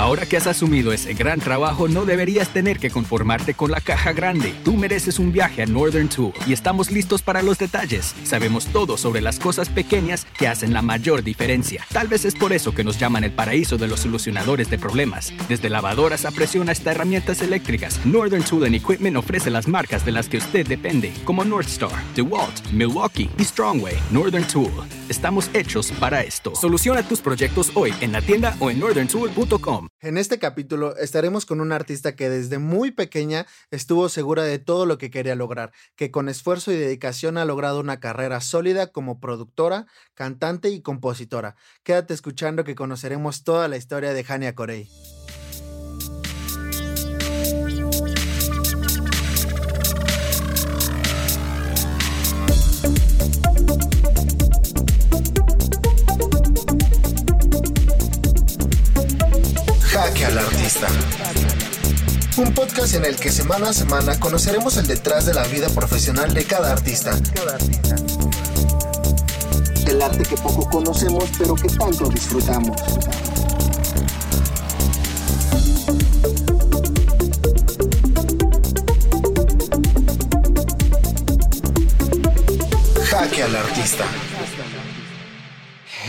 Ahora que has asumido ese gran trabajo, no deberías tener que conformarte con la caja grande. Tú mereces un viaje a Northern Tool y estamos listos para los detalles. Sabemos todo sobre las cosas pequeñas que hacen la mayor diferencia. Tal vez es por eso que nos llaman el paraíso de los solucionadores de problemas. Desde lavadoras a presión hasta herramientas eléctricas, Northern Tool and Equipment ofrece las marcas de las que usted depende, como Northstar, DeWalt, Milwaukee y Strongway. Northern Tool. Estamos hechos para esto. Soluciona tus proyectos hoy en la tienda o en northerntool.com. En este capítulo estaremos con una artista que desde muy pequeña estuvo segura de todo lo que quería lograr, que con esfuerzo y dedicación ha logrado una carrera sólida como productora, cantante y compositora. Quédate escuchando que conoceremos toda la historia de Hania Corey. Al artista. Un podcast en el que semana a semana conoceremos el detrás de la vida profesional de cada artista. El arte que poco conocemos pero que tanto disfrutamos. Jaque al artista.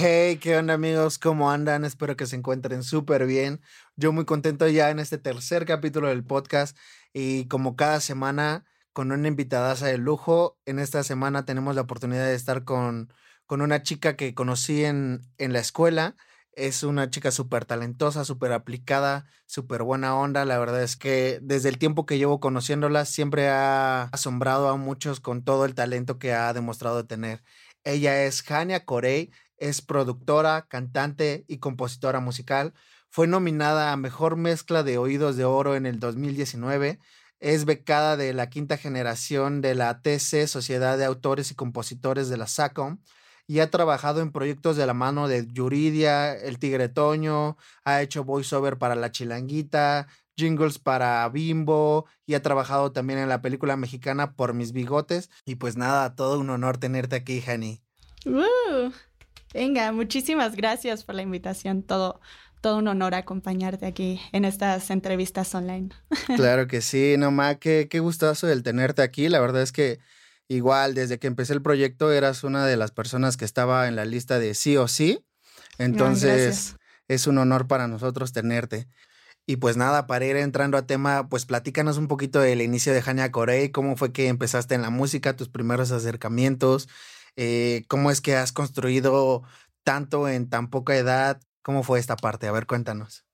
Hey, ¿qué onda amigos? ¿Cómo andan? Espero que se encuentren súper bien. Yo muy contento ya en este tercer capítulo del podcast y como cada semana con una invitada de lujo. En esta semana tenemos la oportunidad de estar con, con una chica que conocí en, en la escuela. Es una chica súper talentosa, súper aplicada, súper buena onda. La verdad es que desde el tiempo que llevo conociéndola siempre ha asombrado a muchos con todo el talento que ha demostrado tener. Ella es Hania Corey, es productora, cantante y compositora musical. Fue nominada a Mejor Mezcla de Oídos de Oro en el 2019. Es becada de la quinta generación de la TC, Sociedad de Autores y Compositores de la SACOM, y ha trabajado en proyectos de la mano de Yuridia, El Tigre Toño, ha hecho voiceover para La Chilanguita, jingles para Bimbo y ha trabajado también en la película mexicana Por mis bigotes. Y pues nada, todo un honor tenerte aquí, Hani. Uh, venga, muchísimas gracias por la invitación. Todo, todo un honor acompañarte aquí en estas entrevistas online. Claro que sí, nomás qué, qué gustazo el tenerte aquí. La verdad es que igual desde que empecé el proyecto eras una de las personas que estaba en la lista de sí o sí. Entonces es un honor para nosotros tenerte. Y pues nada, para ir entrando a tema, pues platícanos un poquito del inicio de Hania Corey, cómo fue que empezaste en la música, tus primeros acercamientos, eh, cómo es que has construido tanto en tan poca edad, cómo fue esta parte, a ver, cuéntanos.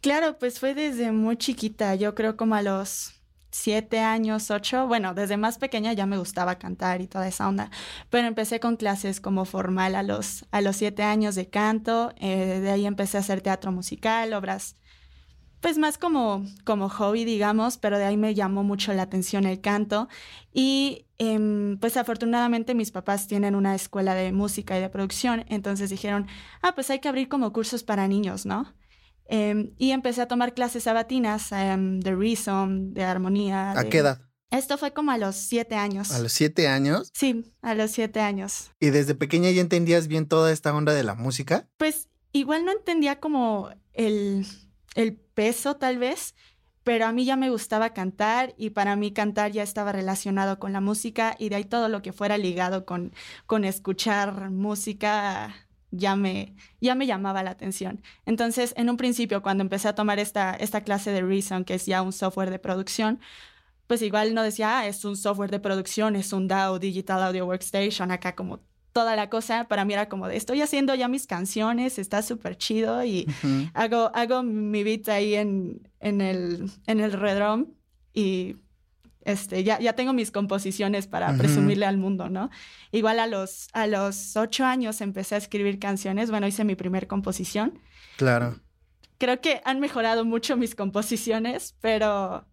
Claro, pues fue desde muy chiquita, yo creo como a los siete años, ocho, bueno, desde más pequeña ya me gustaba cantar y toda esa onda, pero empecé con clases como formal a los, a los siete años de canto, eh, de ahí empecé a hacer teatro musical, obras, pues más como, como hobby, digamos, pero de ahí me llamó mucho la atención el canto y em, pues afortunadamente mis papás tienen una escuela de música y de producción, entonces dijeron, ah, pues hay que abrir como cursos para niños, ¿no? Em, y empecé a tomar clases sabatinas em, de rhythm, de armonía. ¿A qué edad? Esto fue como a los siete años. ¿A los siete años? Sí, a los siete años. ¿Y desde pequeña ya entendías bien toda esta onda de la música? Pues igual no entendía como el, el peso tal vez, pero a mí ya me gustaba cantar y para mí cantar ya estaba relacionado con la música y de ahí todo lo que fuera ligado con, con escuchar música ya me, ya me llamaba la atención. Entonces, en un principio, cuando empecé a tomar esta, esta clase de Reason, que es ya un software de producción, pues igual no decía, ah, es un software de producción, es un DAW, Digital Audio Workstation, acá como toda la cosa, para mí era como de, estoy haciendo ya mis canciones, está súper chido y hago, hago mi beat ahí en, en el, en el Redrum y este, ya, ya tengo mis composiciones para presumirle al mundo, ¿no? Igual a los, a los ocho años empecé a escribir canciones, bueno, hice mi primer composición. Claro. Creo que han mejorado mucho mis composiciones, pero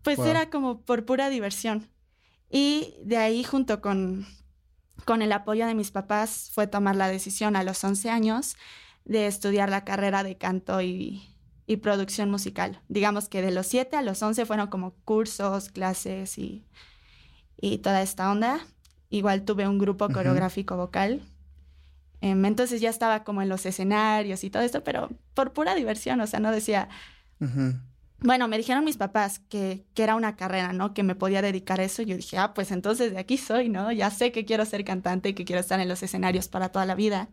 pues era como por pura diversión. Y de ahí, junto con, con el apoyo de mis papás, fue tomar la decisión a los 11 años de estudiar la carrera de canto y, y producción musical. Digamos que de los 7 a los 11 fueron como cursos, clases y, y toda esta onda. Igual tuve un grupo coreográfico vocal. Em, entonces ya estaba como en los escenarios y todo esto, pero por pura diversión, o sea, no decía... Bueno, me dijeron mis papás que, que, era una carrera, ¿no? Que me podía dedicar a eso. Y yo dije, ah, pues entonces de aquí soy, ¿no? Ya sé que quiero ser cantante y que quiero estar en los escenarios para toda la vida.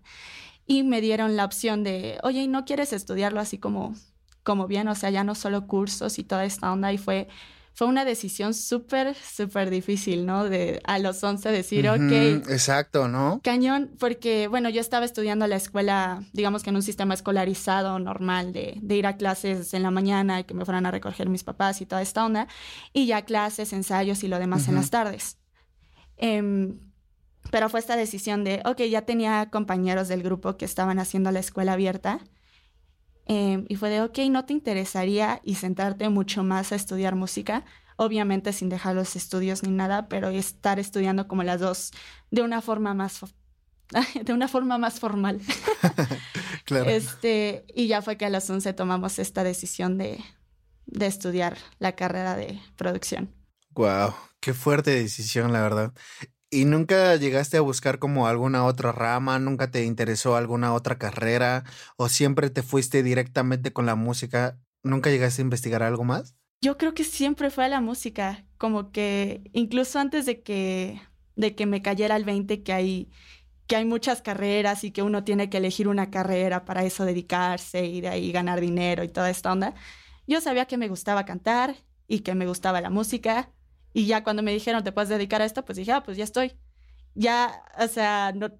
Y me dieron la opción de, oye, ¿y no quieres estudiarlo así como, como bien? O sea, ya no solo cursos y toda esta onda. Y fue, fue una decisión súper, súper difícil, ¿no? De a los 11 decir, ok. Exacto, ¿no? Cañón, porque, bueno, yo estaba estudiando la escuela, digamos que en un sistema escolarizado normal, de, de, ir a clases en la mañana y que me fueran a recoger mis papás y toda esta onda, y ya clases, ensayos y lo demás en las tardes. Eh, pero fue esta decisión de, ok, ya tenía compañeros del grupo que estaban haciendo la escuela abierta Em, y fue de, ok, ¿no te interesaría y sentarte mucho más a estudiar música? Obviamente sin dejar los estudios ni nada, pero estar estudiando como las dos de una forma más de una forma más formal. claro. Este, y ya fue que a los 11 tomamos esta decisión de, de estudiar la carrera de producción. Wow, qué fuerte decisión, la verdad. ¿Y nunca llegaste a buscar como alguna otra rama? ¿Nunca te interesó alguna otra carrera? ¿O siempre te fuiste directamente con la música? ¿Nunca llegaste a investigar algo más? Yo creo que siempre fue a la música, como que incluso antes de que, de que me cayera el 20 que hay, que hay muchas carreras y que uno tiene que elegir una carrera para eso dedicarse y de ahí ganar dinero y toda esta onda, yo sabía que me gustaba cantar y que me gustaba la música y ya cuando me dijeron, te puedes dedicar a esto, pues dije, ah, pues ya estoy. Ya, o sea, no,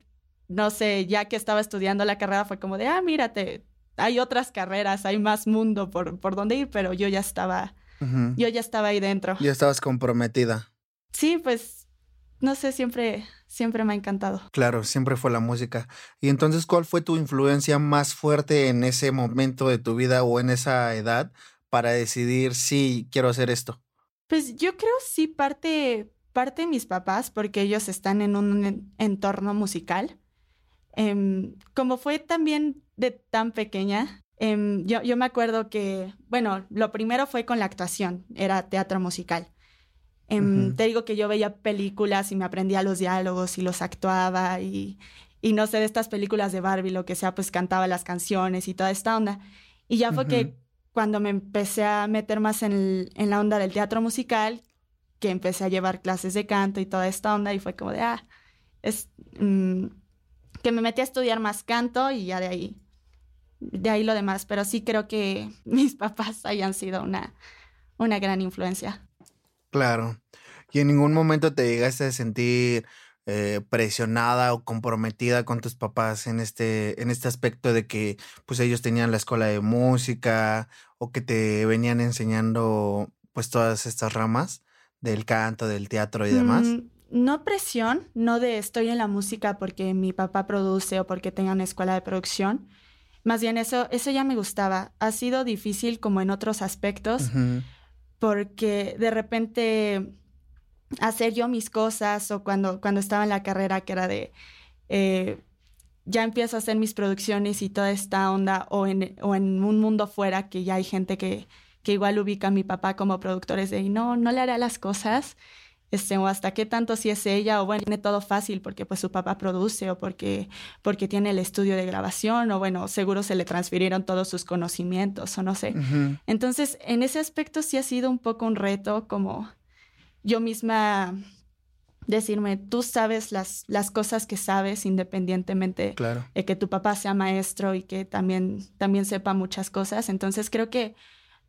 no sé, ya que estaba estudiando la carrera fue como de, ah, mírate, hay otras carreras, hay más mundo por, por donde ir, pero yo ya estaba, yo ya estaba ahí dentro. Ya estabas comprometida. Sí, pues, no sé, siempre, siempre me ha encantado. Claro, siempre fue la música. Y entonces, ¿cuál fue tu influencia más fuerte en ese momento de tu vida o en esa edad para decidir si quiero hacer esto? Pues yo creo sí parte, parte de mis papás, porque ellos están en un entorno musical. Em, como fue también de tan pequeña, em, yo, yo me acuerdo que, bueno, lo primero fue con la actuación, era teatro musical. Em, te digo que yo veía películas y me aprendía los diálogos y los actuaba y, y no sé, de estas películas de Barbie, lo que sea, pues cantaba las canciones y toda esta onda. Y ya fue que cuando me empecé a meter más en, la onda del teatro musical, que empecé a llevar clases de canto y toda esta onda y fue como de, ah, es mm, que me metí a estudiar más canto y ya de ahí, de ahí lo demás, pero sí creo que mis papás hayan sido una, una gran influencia. Claro. ¿Y en ningún momento te llegaste a sentir eh, presionada o comprometida con tus papás en este, en este aspecto de que pues ellos tenían la escuela de música o que te venían enseñando pues todas estas ramas del canto, del teatro y demás? Mm, no presión, no de estoy en la música porque mi papá produce o porque tenga una escuela de producción. Más bien eso, eso ya me gustaba. Ha sido difícil como en otros aspectos porque de repente hacer yo mis cosas o cuando, cuando estaba en la carrera que era de eh, ya empiezo a hacer mis producciones y toda esta onda o en, o en un mundo fuera que ya hay gente que, que igual ubica a mi papá como productores de no, no le hará las cosas. Este, o hasta qué tanto si es ella, o bueno, tiene todo fácil porque pues su papá produce, o porque, porque tiene el estudio de grabación, o bueno, seguro se le transfirieron todos sus conocimientos, o no sé. Entonces, en ese aspecto sí ha sido un poco un reto como yo misma decirme, tú sabes las, las cosas que sabes independientemente de que tu papá sea maestro y que también, también sepa muchas cosas. Entonces creo que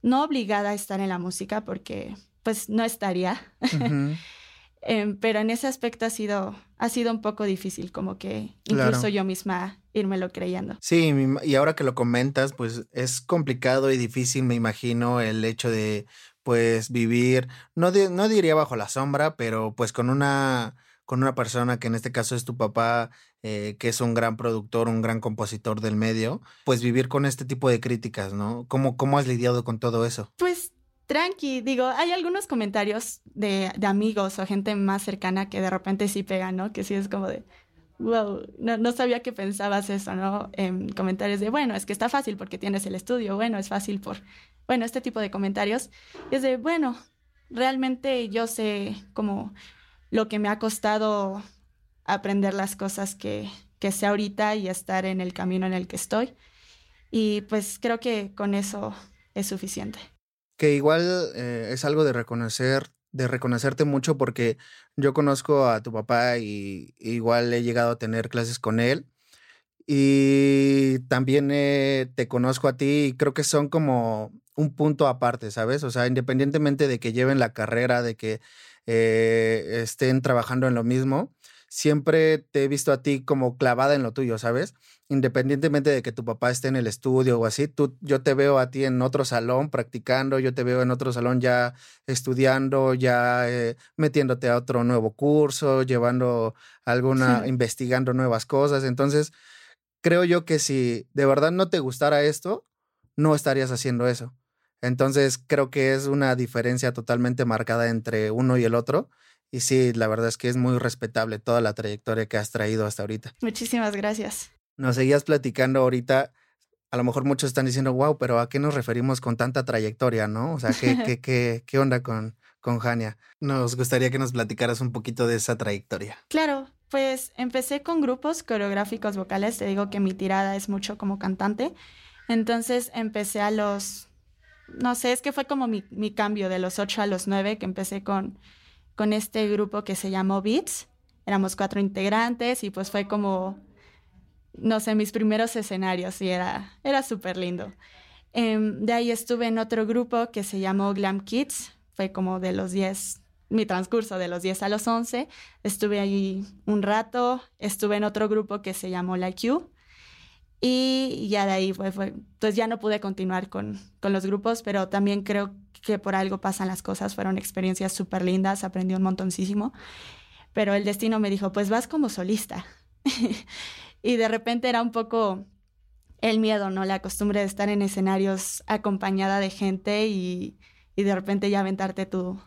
no obligada a estar en la música porque pues no estaría. Em, pero en ese aspecto ha sido, ha sido un poco difícil, como que incluso yo misma lo creyendo. Sí, y ahora que lo comentas, pues es complicado y difícil, me imagino, el hecho de pues vivir, no, no diría bajo la sombra, pero pues con una, con una persona que en este caso es tu papá, eh, que es un gran productor, un gran compositor del medio, pues vivir con este tipo de críticas, ¿no? ¿Cómo, cómo has lidiado con todo eso? Pues tranqui, digo, hay algunos comentarios de, de amigos o gente más cercana que de repente sí pegan, ¿no? Que sí es como de, wow, no, no, sabía que pensabas eso, ¿no? En comentarios de, bueno, es que está fácil porque tienes el estudio, bueno, es fácil por bueno, este tipo de comentarios, es de, bueno, realmente yo sé como lo que me ha costado aprender las cosas que, que sé ahorita y estar en el camino en el que estoy. Y pues creo que con eso es suficiente. Que igual eh, es algo de reconocer, de reconocerte mucho porque yo conozco a tu papá y igual he llegado a tener clases con él. Y también eh, te conozco a ti y creo que son como un punto aparte, ¿sabes? O sea, independientemente de que lleven la carrera, de que eh, estén trabajando en lo mismo, siempre te he visto a ti como clavada en lo tuyo, ¿sabes? Independientemente de que tu papá esté en el estudio o así, tú, yo te veo a ti en otro salón practicando, yo te veo en otro salón ya estudiando, ya eh, metiéndote a otro nuevo curso, llevando alguna, investigando nuevas cosas. Entonces, creo yo que si de verdad no te gustara esto, no estarías haciendo eso. Entonces, creo que es una diferencia totalmente marcada entre uno y el otro y sí, la verdad es que es muy respetable toda la trayectoria que has traído hasta ahorita. Muchísimas gracias. Nos seguías platicando ahorita. A lo mejor muchos están diciendo, wow, pero ¿a qué nos referimos con tanta trayectoria, no? O sea, ¿qué, qué, qué, qué onda con, con Jania? Nos gustaría que nos platicaras un poquito de esa trayectoria. Claro, pues empecé con grupos coreográficos vocales. Te digo que mi tirada es mucho como cantante. Entonces empecé a los, no sé, es que fue como mi, mi cambio de los 8 a los 9, que empecé con con este grupo que se llamó Beats. Éramos cuatro integrantes y pues fue como, no sé, mis primeros escenarios y era, era súper lindo. Em, de ahí estuve en otro grupo que se llamó Glam Kids. Fue como de los 10, mi transcurso de los 10 a los 11. Estuve ahí un rato. Estuve en otro grupo que se llamó Like You. Y ya de ahí fue, fue pues ya no pude continuar con, con los grupos, pero también creo que por algo pasan las cosas, fueron experiencias súper lindas, aprendí un montoncísimo, pero el destino me dijo, pues vas como solista. y de repente era un poco el miedo, ¿no? La costumbre de estar en escenarios acompañada de gente y, y de repente ya aventarte tu,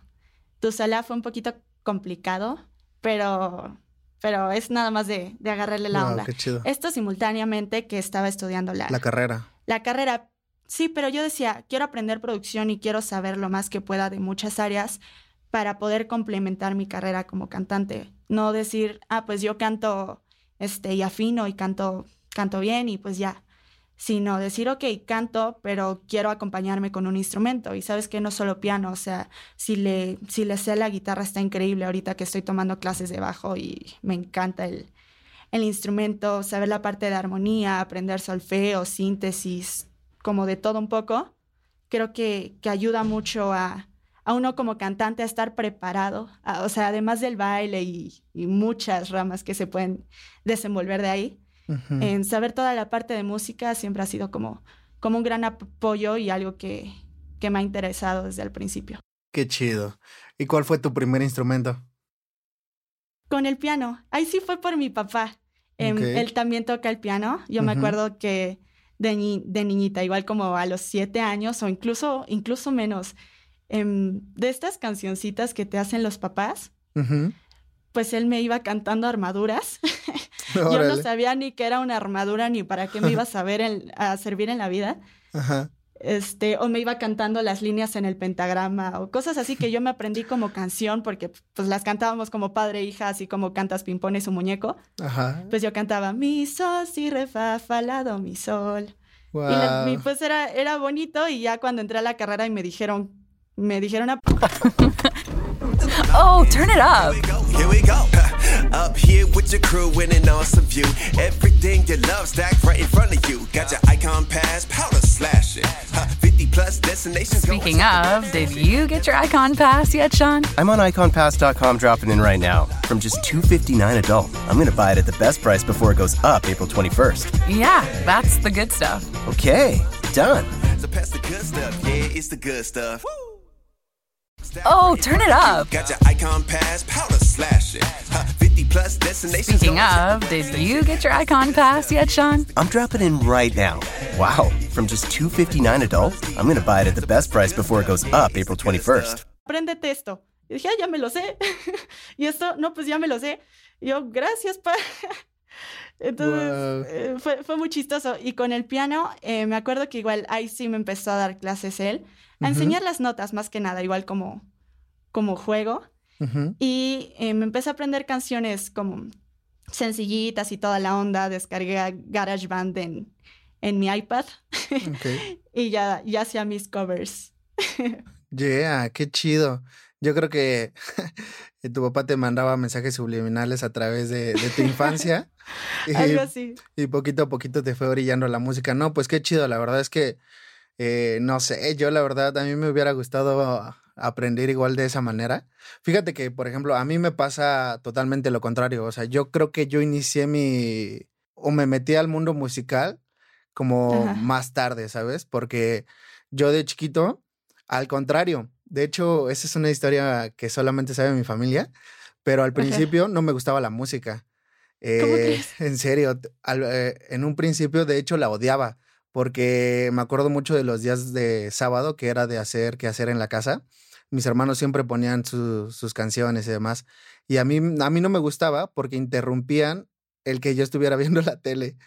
tu sala fue un poquito complicado, pero, pero es nada más de, de agarrarle la onda. Esto simultáneamente que estaba estudiando la, la carrera. La carrera, Sí, pero yo decía, quiero aprender producción y quiero saber lo más que pueda de muchas áreas para poder complementar mi carrera como cantante. No decir, ah, pues yo canto este, y afino y canto, canto bien y pues ya. Sino decir, ok, canto, pero quiero acompañarme con un instrumento. Y sabes que no solo piano, o sea, si le, si le sé la guitarra está increíble ahorita que estoy tomando clases de bajo y me encanta el, el instrumento, saber la parte de armonía, aprender solfeo, síntesis, como de todo un poco, creo que, que ayuda mucho a, a, uno como cantante a estar preparado, o sea, además del baile y, y, muchas ramas que se pueden desenvolver de ahí, en saber toda la parte de música siempre ha sido como, como un gran apoyo y algo que, que me ha interesado desde el principio. Qué chido. ¿Y cuál fue tu primer instrumento? Con el piano. Ahí sí fue por mi papá. Em, él también toca el piano. Yo me acuerdo que de, niñita, igual como a los siete años o incluso, incluso menos, em, de estas cancioncitas que te hacen los papás, pues él me iba cantando armaduras. Yo no sabía ni qué era una armadura ni para qué me iba a saber a servir en la vida. Este, o me iba cantando las líneas en el pentagrama o cosas así que yo me aprendí como canción porque pues las cantábamos como padre e hija, así como cantas ping-pong su muñeco. Pues yo cantaba mi sol, si, re, fa, fa, la, do, mi sol. Y, pues era, era bonito y ya cuando entré a la carrera y me dijeron, me dijeron a... oh, turn it up. Here we go. Up here with your crew in an awesome view. Everything you love stacked right in front of you. Got your icon pass, powder slashing. 50 destinations. Speaking of, did you get your icon pass yet, Sean? I'm on iconpass.com dropping in right now. From just 259 adult. I'm going to buy it at the best price before it goes up April 21st. Yeah, that's the good stuff. Okay, done. So pass the good stuff. Yeah, it's the good stuff. Woo! Oh, turn it up. Got your icon pass, powder slashing. 50 plus destinations. Speaking of, did you get your icon pass yet, Sean? I'm dropping in right now. Wow, from just 259 adult, I'm to buy it at the best price before it goes up April 21st. Aprendete esto. Y dije, ah, ya me lo sé. y esto, no, pues ya me lo sé. Y yo, gracias, pa. Entonces, wow. eh, fue, fue, muy chistoso. Y con el piano, eh, me acuerdo que igual ahí sí me empezó a dar clases él a enseñar las notas más que nada, igual como, como juego. Y eh, me empecé a aprender canciones como, sencillitas y toda la onda. Descargué GarageBand en, en mi iPad y ya, ya hacía mis covers. yeah, qué chido. Yo creo que tu papá te mandaba mensajes subliminales a través de, tu infancia. y, Algo así. Y poquito a poquito te fue brillando la música. No, pues qué chido. La verdad es que, eh, no sé, yo la verdad a mí me hubiera gustado aprender igual de esa manera. Fíjate que, por ejemplo, a mí me pasa totalmente lo contrario. O sea, yo creo que yo inicié mi, o me metí al mundo musical como más tarde, ¿sabes? Porque yo de chiquito, al contrario, de hecho, esa es una historia que solamente sabe mi familia, pero al principio no me gustaba la música. ¿Cómo eh, en serio, eh, en un principio de hecho la odiaba porque me acuerdo mucho de los días de sábado que era de hacer que hacer en la casa. Mis hermanos siempre ponían sus canciones y demás. Y a mí, a mí no me gustaba porque interrumpían el que yo estuviera viendo la tele.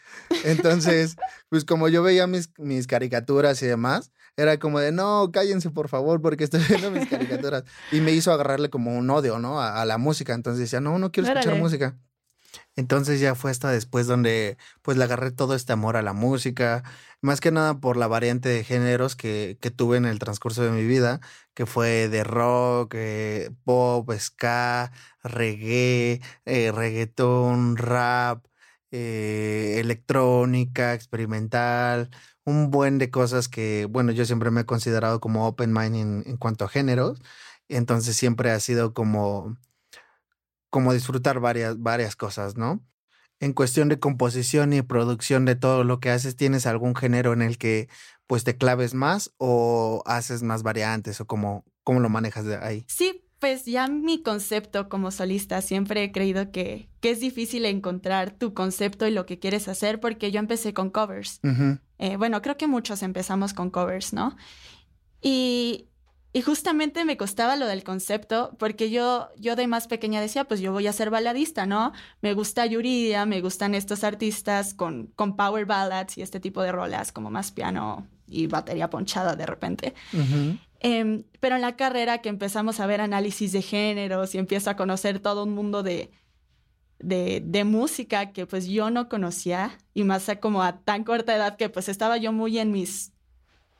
Entonces, pues como yo veía mis, mis caricaturas y demás, era como de, no, cállense por favor, porque estoy viendo mis caricaturas. Y me hizo agarrarle como un odio, ¿no? A, la música. Entonces decía, no, no quiero escuchar música. Entonces ya fue hasta después donde pues le agarré todo este amor a la música, más que nada por la variante de géneros que, que tuve en el transcurso de mi vida, que fue de rock, eh, pop, ska, reggae, eh, reggaetón, rap, eh, electrónica, experimental, un buen de cosas que, bueno, yo siempre me he considerado como open mind en, en cuanto a géneros, entonces siempre ha sido como como disfrutar varias, varias cosas, ¿no? En cuestión de composición y producción de todo lo que haces, ¿tienes algún género en el que pues te claves más o haces más variantes o cómo, cómo lo manejas de ahí? Sí, pues ya mi concepto como solista, siempre he creído que, que, es difícil encontrar tu concepto y lo que quieres hacer porque yo empecé con covers. Eh, bueno, creo que muchos empezamos con covers, ¿no? Y, y justamente me costaba lo del concepto, porque yo, yo de más pequeña decía, pues yo voy a ser baladista, ¿no? Me gusta Yuridia, me gustan estos artistas con, con power ballads y este tipo de rolas, como más piano y batería ponchada de repente. Em, pero en la carrera que empezamos a ver análisis de géneros y empiezo a conocer todo un mundo de, de, de, música que pues yo no conocía y más como a tan corta edad que pues estaba yo muy en mis,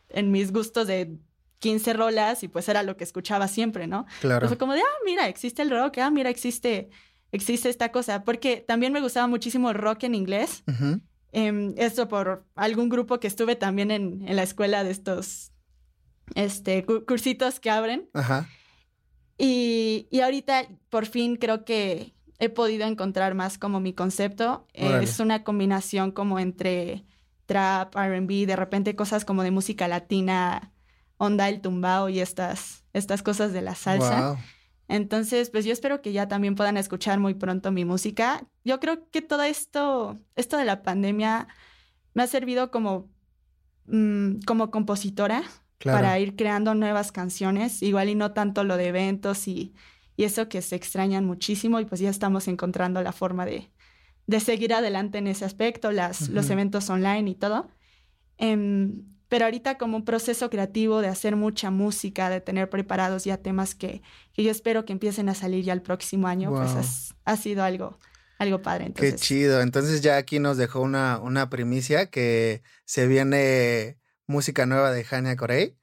en mis gustos de 15 rolas y pues era lo que escuchaba siempre, ¿no? Claro. fue como de, ah, mira, existe el rock, ah, mira, existe, existe esta cosa, porque también me gustaba muchísimo el rock en inglés. Em, esto por algún grupo que estuve también en, en la escuela de estos este, cursitos que abren. Ajá. Y, y, ahorita por fin creo que he podido encontrar más como mi concepto. es una combinación como entre trap, RB, de repente cosas como de música latina onda el tumbao y estas, estas cosas de la salsa. Entonces, pues yo espero que ya también puedan escuchar muy pronto mi música. Yo creo que todo esto, esto de la pandemia me ha servido como, mm, como compositora para ir creando nuevas canciones, igual y no tanto lo de eventos y, y, eso que se extrañan muchísimo y pues ya estamos encontrando la forma de, de seguir adelante en ese aspecto, las, los eventos online y todo. Em, pero ahorita como un proceso creativo de hacer mucha música, de tener preparados ya temas que, que yo espero que empiecen a salir ya el próximo año, pues ha sido algo, algo padre. Qué chido. Entonces ya aquí nos dejó una, una primicia que se viene música nueva de Hania Corey.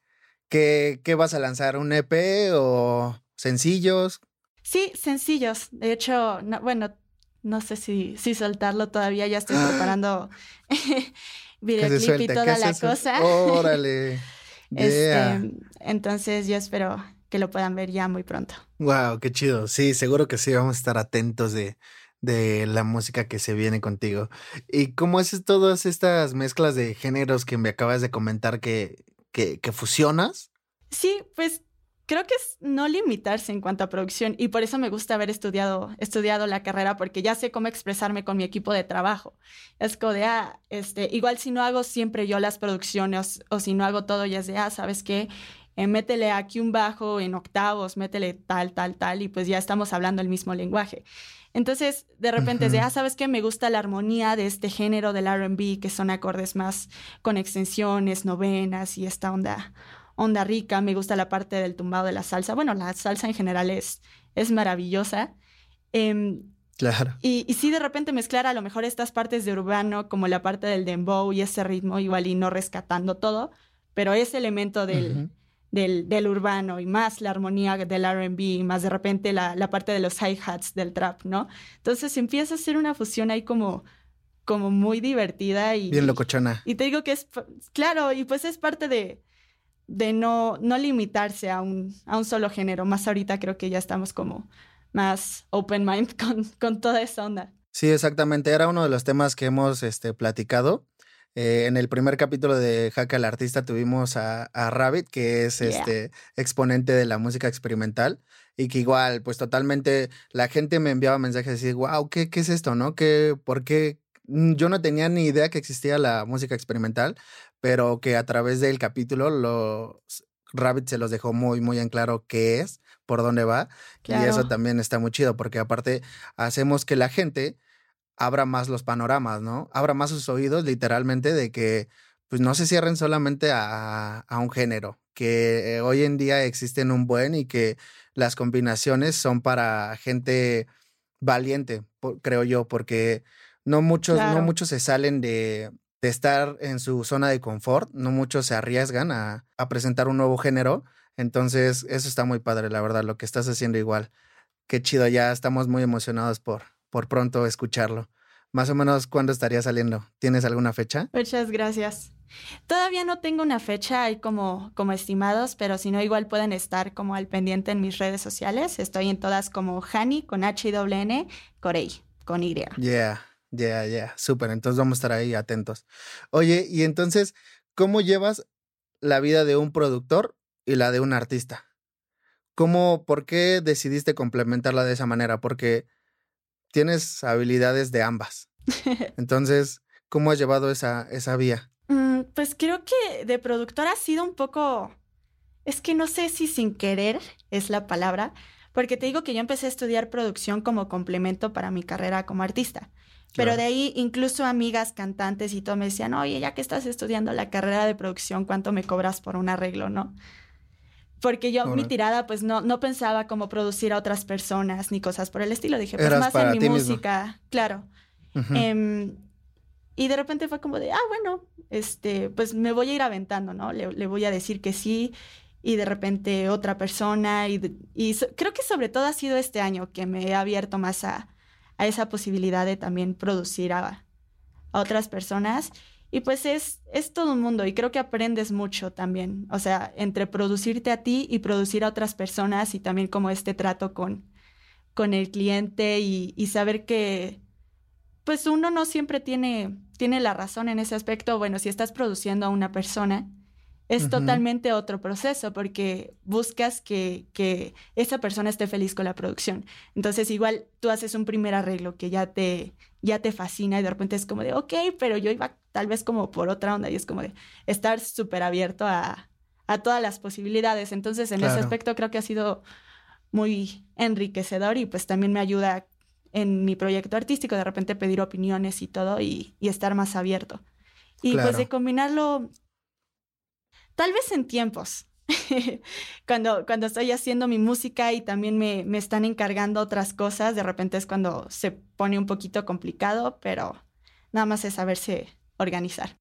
¿Qué, ¿Qué vas a lanzar? ¿Un EP o sencillos? Sí, sencillos. De hecho, bueno, no sé si, si soltarlo todavía, ya estoy preparando videoclip y toda la cosa. Órale. Este, entonces yo espero que lo puedan ver ya muy pronto. Wow, qué chido. Sí, seguro que sí, vamos a estar atentos de, de la música que se viene contigo. ¿Y cómo haces todas estas mezclas de géneros que me acabas de comentar que, que, que fusionas? Sí, pues creo que es no limitarse en cuanto a producción y por eso me gusta haber estudiado, estudiado la carrera porque ya sé cómo expresarme con mi equipo de trabajo. Es como de, ah, este, igual si no hago siempre yo las producciones o, si no hago todo ya es de, ah, ¿sabes qué? Eh, métele aquí un bajo en octavos, métele tal, tal, tal y pues ya estamos hablando el mismo lenguaje. Entonces, de repente es de, ah, ¿sabes qué? Me gusta la armonía de este género del RB, que son acordes más con extensiones, novenas y esta onda onda rica, me gusta la parte del tumbado de la salsa. Bueno, la salsa en general es, es maravillosa. Em, Claro. Y, y sí, de repente mezclar a lo mejor estas partes de urbano, como la parte del dembow y ese ritmo, igual y no rescatando todo, pero ese elemento del, del, del urbano y más la armonía del RB y más de repente la, la parte de los hi-hats del trap, ¿no? Entonces empieza a ser una fusión ahí como, como muy divertida y... Bien locochona. Y te digo que es, claro, y pues es parte de, de no, no limitarse a un, a un solo género. Más ahorita creo que ya estamos como más open mind con, con toda esa onda. Sí, exactamente. Era uno de los temas que hemos este, platicado. Eh, en el primer capítulo de Hack al Artista tuvimos a, a Rabbit, que es Yeah. este exponente de la música experimental. Y que igual, pues totalmente, la gente me enviaba mensajes y wow, ¿qué, qué es esto? ¿No? ¿Qué, ¿Por qué? Mm, Yo no tenía ni idea que existía la música experimental, pero que a través del capítulo los Rabbit se los dejó muy, muy en claro qué es, por dónde va. Y eso también está muy chido, porque aparte hacemos que la gente abra más los panoramas, ¿no? Abra más sus oídos, literalmente, de que pues no se cierren solamente a, a un género, que eh, hoy en día existen un buen y que las combinaciones son para gente valiente, creo yo, porque no muchos, no muchos se salen de, de estar en su zona de confort, no muchos se arriesgan a, a presentar un nuevo género. Entonces, eso está muy padre, la verdad, lo que estás haciendo igual. Qué chido, ya estamos muy emocionados por, por pronto escucharlo. Más o menos, ¿cuándo estaría saliendo? ¿Tienes alguna fecha? Muchas gracias. Todavía no tengo una fecha ahí como, como estimados, pero si no, igual pueden estar como al pendiente en mis redes sociales. Estoy en todas como Hani con H y N, Corey con Y. Yeah, yeah, yeah. Súper, entonces vamos a estar ahí atentos. Oye, y entonces, ¿cómo llevas la vida de un productor y la de un artista? ¿Cómo, por qué decidiste complementarla de esa manera? Porque tienes habilidades de ambas. Entonces, ¿cómo has llevado esa, esa vía? Mm, pues creo que de productora ha sido un poco, es que no sé si sin querer es la palabra, porque te digo que yo empecé a estudiar producción como complemento para mi carrera como artista. Pero Claro. de ahí incluso amigas cantantes y todo me decían, oye, ya que estás estudiando la carrera de producción, ¿cuánto me cobras por un arreglo, no? Porque yo, mi tirada, pues no, no pensaba como producir a otras personas ni cosas por el estilo. Dije, pues Eras más en mi mismo. música, claro. Em, y de repente fue como de, ah, bueno, este, pues me voy a ir aventando, ¿no? Le, le voy a decir que sí. Y de repente otra persona. Y, de- y so- creo que sobre todo ha sido este año que me he abierto más a, a esa posibilidad de también producir a, a otras personas. Y pues es, es todo un mundo y creo que aprendes mucho también. O sea, entre producirte a ti y producir a otras personas y también como este trato con, con el cliente y, y saber que pues uno no siempre tiene, tiene la razón en ese aspecto. Bueno, si estás produciendo a una persona, es totalmente otro proceso porque buscas que, que esa persona esté feliz con la producción. Entonces, igual tú haces un primer arreglo que ya te, ya te fascina y de repente es como de, ok, pero yo iba tal vez como por otra onda y es como de estar súper abierto a, a todas las posibilidades. Entonces, en ese aspecto creo que ha sido muy enriquecedor y pues también me ayuda en mi proyecto artístico de repente pedir opiniones y todo y, y estar más abierto. Y pues de combinarlo tal vez en tiempos. cuando, cuando estoy haciendo mi música y también me, me están encargando otras cosas, de repente es cuando se pone un poquito complicado, pero nada más es saberse organizar.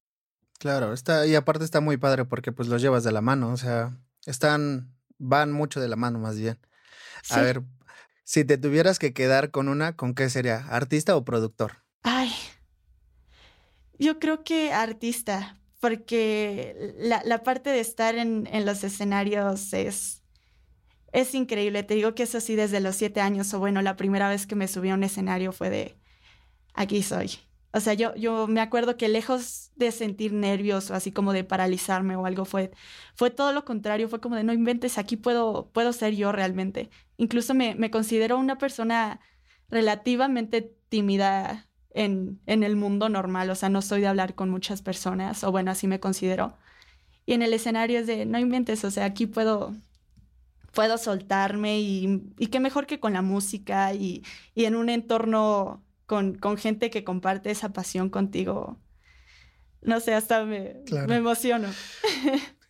Claro, está, y aparte está muy padre porque pues los llevas de la mano, o sea, están, van mucho de la mano más bien. A Sí. ver, si te tuvieras que quedar con una, ¿con qué sería? ¿Artista o productor? Ay, yo creo que artista, porque la, parte de estar en, en los escenarios es, es increíble. Te digo que eso sí, desde los siete años, o bueno, la primera vez que me subí a un escenario fue de, aquí soy. O sea, yo, yo me acuerdo que lejos de sentir nervios o así como de paralizarme o algo, fue, fue todo lo contrario, fue como de no inventes, aquí puedo, puedo ser yo realmente. Incluso me, me considero una persona relativamente tímida en, en el mundo normal, o sea, no soy de hablar con muchas personas, o bueno, así me considero. Y en el escenario es de, no inventes, o sea, aquí puedo, puedo soltarme y, y qué mejor que con la música y, y en un entorno con, con gente que comparte esa pasión contigo. No sé, hasta me, Claro. me emociono.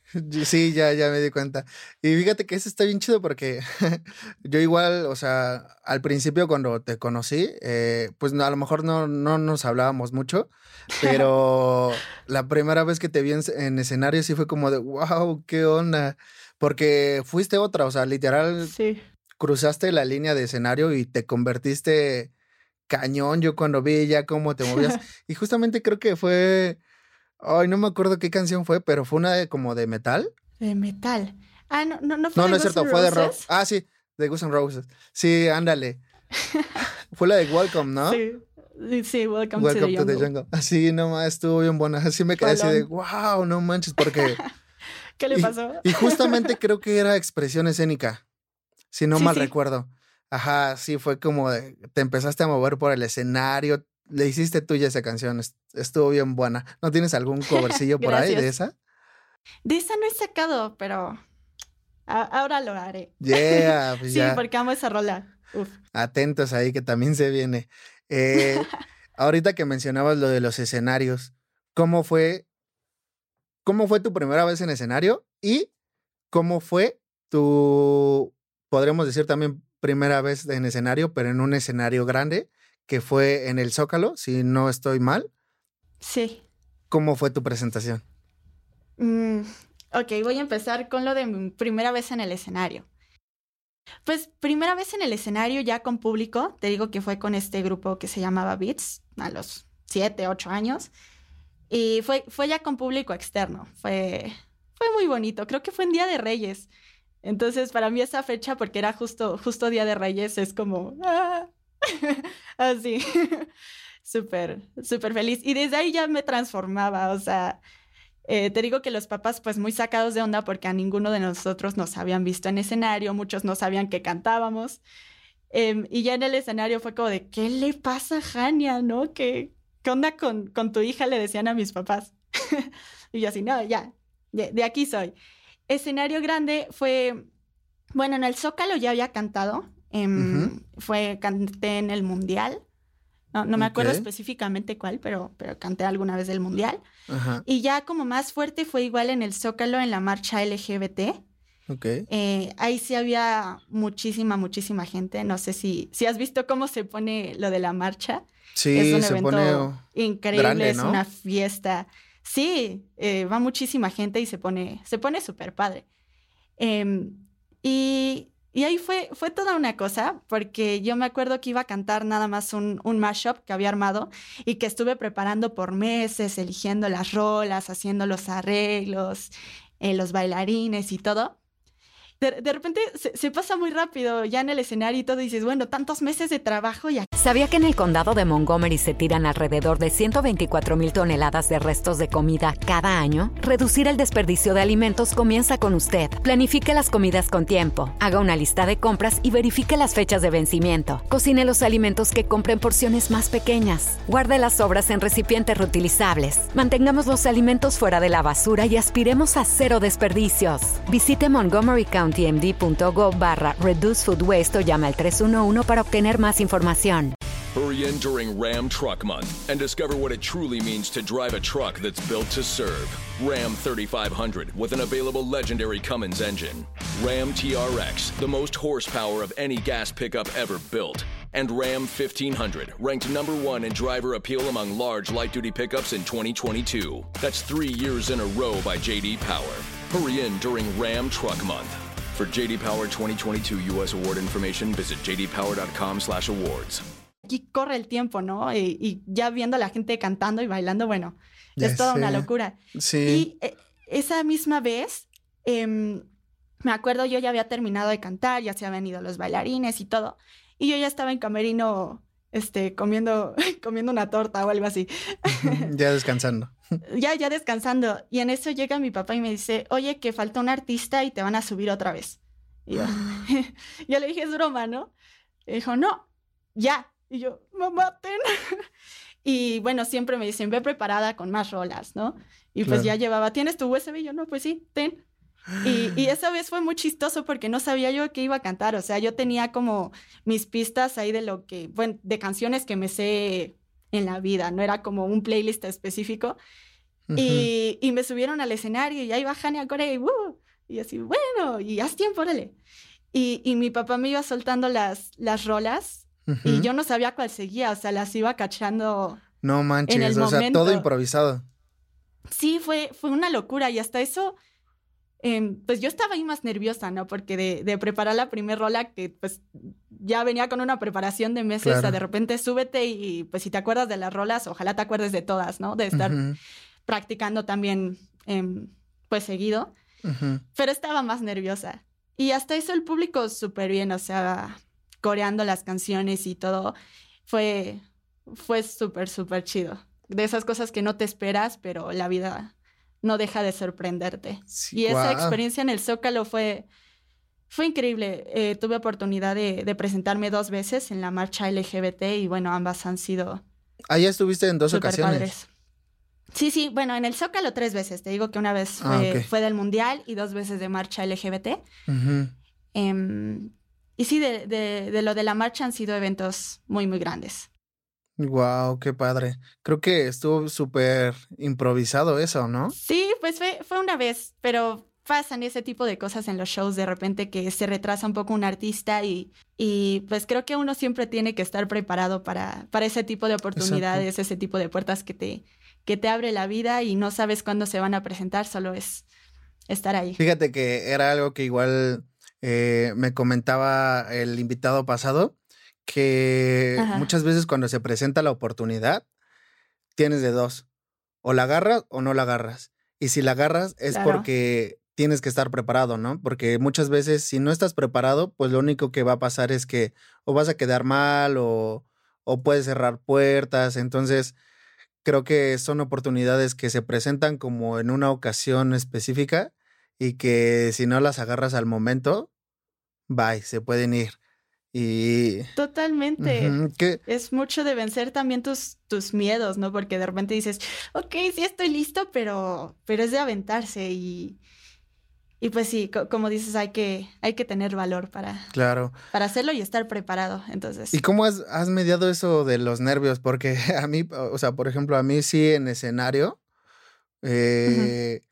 Sí, ya, ya me di cuenta. Y fíjate que eso está bien chido porque yo igual, o sea, al principio cuando te conocí, eh, pues a lo mejor no, no nos hablábamos mucho, pero la primera vez que te vi en, escenario sí fue como de, wow, qué onda. Porque fuiste otra, o sea, literal, cruzaste la línea de escenario y te convertiste cañón. Yo cuando vi ya cómo te movías. y justamente creo que fue Ay, no me acuerdo qué canción fue, pero fue una de como de metal. De metal. Ah, no, no, no fue No, no es cierto, fue de rock. Ah, sí, de Guns N' Roses. Sí, ándale. fue la de Welcome, ¿no? Sí. Sí, Welcome, to, the, to the Jungle. Así nomás estuvo bien buena. Así me quedé así de, wow, no manches, porque. ¿Qué le pasó? Y, justamente creo que era expresión escénica, si no mal recuerdo. Ajá, sí, fue como de, te empezaste a mover por el escenario, le hiciste tuya esa canción, estuvo bien buena. ¿No tienes algún covercillo por ahí de esa? De esa no he sacado, pero ahora lo haré. Yeah, pues sí, porque amo esa rola. Atentos ahí que también se viene. Eh, ahorita que mencionabas lo de los escenarios, ¿cómo fue, cómo fue tu primera vez en escenario y cómo fue tu, podremos decir también primera vez en escenario, pero en un escenario grande? Que fue en el Zócalo, si no estoy mal. Sí. ¿Cómo fue tu presentación? Mm, ok, voy a empezar con lo de mi primera vez en el escenario. Pues primera vez en el escenario ya con público, te digo que fue con este grupo que se llamaba Beats a los siete, ocho años. Y fue, fue ya con público externo. Fue, fue muy bonito. Creo que fue en Día de Reyes. Entonces, para mí esa fecha, porque era justo, justo Día de Reyes, es como, ah, Así, súper, súper feliz. Y desde ahí ya me transformaba, o sea, eh, te digo que los papás pues muy sacados de onda porque a ninguno de nosotros nos habían visto en escenario, muchos no sabían que cantábamos. Em, y ya en el escenario fue como de, ¿qué le pasa a Jania, no? ¿Qué, qué onda con, con, tu hija? Le decían a mis papás. y yo así, no, ya, de aquí soy. Escenario grande fue, bueno, en el Zócalo ya había cantado, Em, fue, canté en el Mundial. No, no me acuerdo específicamente cuál, pero, pero canté alguna vez del Mundial. Y ya como más fuerte fue igual en el Zócalo, en la marcha LGBT. Okay. Eh, ahí sí había muchísima, muchísima gente. No sé si, si has visto cómo se pone lo de la marcha. Sí, es un se evento pone increíble, es una fiesta. Sí, eh, va muchísima gente y se pone, se pone súper padre. Em, y y ahí fue, fue toda una cosa, porque yo me acuerdo que iba a cantar nada más un, un mashup que había armado y que estuve preparando por meses, eligiendo las rolas, haciendo los arreglos, eh, los bailarines y todo de, repente se, pasa muy rápido ya en el escenario y todo, dices, bueno, tantos meses de trabajo y... ¿Sabía que en el condado de Montgomery se tiran alrededor de 124 mil toneladas de restos de comida cada año? Reducir el desperdicio de alimentos comienza con usted. Planifique las comidas con tiempo, haga una lista de compras y verifique las fechas de vencimiento. Cocine los alimentos que compren porciones más pequeñas. Guarde las sobras en recipientes reutilizables. Mantengamos los alimentos fuera de la basura y aspiremos a cero desperdicios. Visite Montgomery County tmd.gov barra Reduce Food Waste o llama al 311 para obtener más información. Hurry in during Ram Truck Month and discover what it truly means to drive a truck that's built to serve. Ram 3500 with an available legendary Cummins engine. Ram TRX, the most horsepower of any gas pickup ever built. And Ram 1500, ranked number one in driver appeal among large light duty pickups in 2022. That's three years in a row by JD Power. Hurry in during Ram Truck Month. For JD Power 2022 US Award information, visit jdpower.com/awards. Aquí corre el tiempo, ¿no? Y, ya viendo a la gente cantando y bailando, bueno, es toda una locura. Sí. Y eh, esa misma vez, em, me acuerdo, yo ya había terminado de cantar, ya se habían ido los bailarines y todo, y yo ya estaba en camerino, este, comiendo, comiendo una torta o algo así. ya descansando. ya, ya descansando. Y en eso llega mi papá y me dice, oye, que falta un artista y te van a subir otra vez. Y yo, le dije, es broma, ¿no? Y dijo, no, ya. Y yo, mamá, ten. y bueno, siempre me dicen, ve preparada con más rolas, ¿no? Y pues ya llevaba, ¿tienes tu USB? Y yo, no, pues sí, ten. Y, y, esa vez fue muy chistoso porque no sabía yo qué iba a cantar. O sea, yo tenía como mis pistas ahí de lo que, bueno, de canciones que me sé en la vida, no era como un playlist específico. y, y, me subieron al escenario y ahí va Hania Corey, ¡uh! y así, bueno, y haz tiempo, órale. Y, y mi papá me iba soltando las, las rolas y yo no sabía cuál seguía, o sea, las iba cachando. No manches, o sea, todo improvisado. Sí, fue, fue una locura y hasta eso, em, pues yo estaba ahí más nerviosa, ¿no? Porque de, de preparar la primera rola, que pues ya venía con una preparación de meses, o sea, de repente súbete y pues si te acuerdas de las rolas, ojalá te acuerdes de todas, ¿no? De estar practicando también, em, pues seguido. Pero estaba más nerviosa. Y hasta eso el público súper bien, o sea, coreando las canciones y todo. Fue, fue súper, súper chido. De esas cosas que no te esperas, pero la vida no deja de sorprenderte. y esa experiencia en el Zócalo fue, fue increíble. Eh, tuve oportunidad de, presentarme dos veces en la marcha LGBT y bueno, ambas han sido... Ahí estuviste en dos ocasiones. Sí, sí, bueno, en el Zócalo tres veces. Te digo que una vez ah, fue, del Mundial y dos veces de marcha LGBT. Em, y sí, de, de, lo de la marcha han sido eventos muy, muy grandes. Wow, qué padre. Creo que estuvo súper improvisado eso, ¿no? Sí, pues fue, fue una vez, pero pasan ese tipo de cosas en los shows de repente que se retrasa un poco un artista y, y pues creo que uno siempre tiene que estar preparado para, para ese tipo de oportunidades, ese tipo de puertas que te, que te abre la vida y no sabes cuándo se van a presentar, solo es estar ahí. Fíjate que era algo que igual eh, me comentaba el invitado pasado, que muchas veces cuando se presenta la oportunidad, tienes de dos, o la agarras o no la agarras. Y si la agarras es porque tienes que estar preparado, ¿no? Porque muchas veces si no estás preparado, pues lo único que va a pasar es que o vas a quedar mal o, o puedes cerrar puertas. Entonces, creo que son oportunidades que se presentan como en una ocasión específica y que si no las agarras al momento, bye, se pueden ir. Y... Totalmente. Es mucho de vencer también tus, tus miedos, ¿no? Porque de repente dices, ok, sí estoy listo, pero, pero es de aventarse y, y pues sí, como dices, hay que, hay que tener valor para, claro. para hacerlo y estar preparado. Entonces. ¿Y cómo has, has, mediado eso de los nervios? Porque a mí, o sea, por ejemplo, a mí sí en escenario, eh,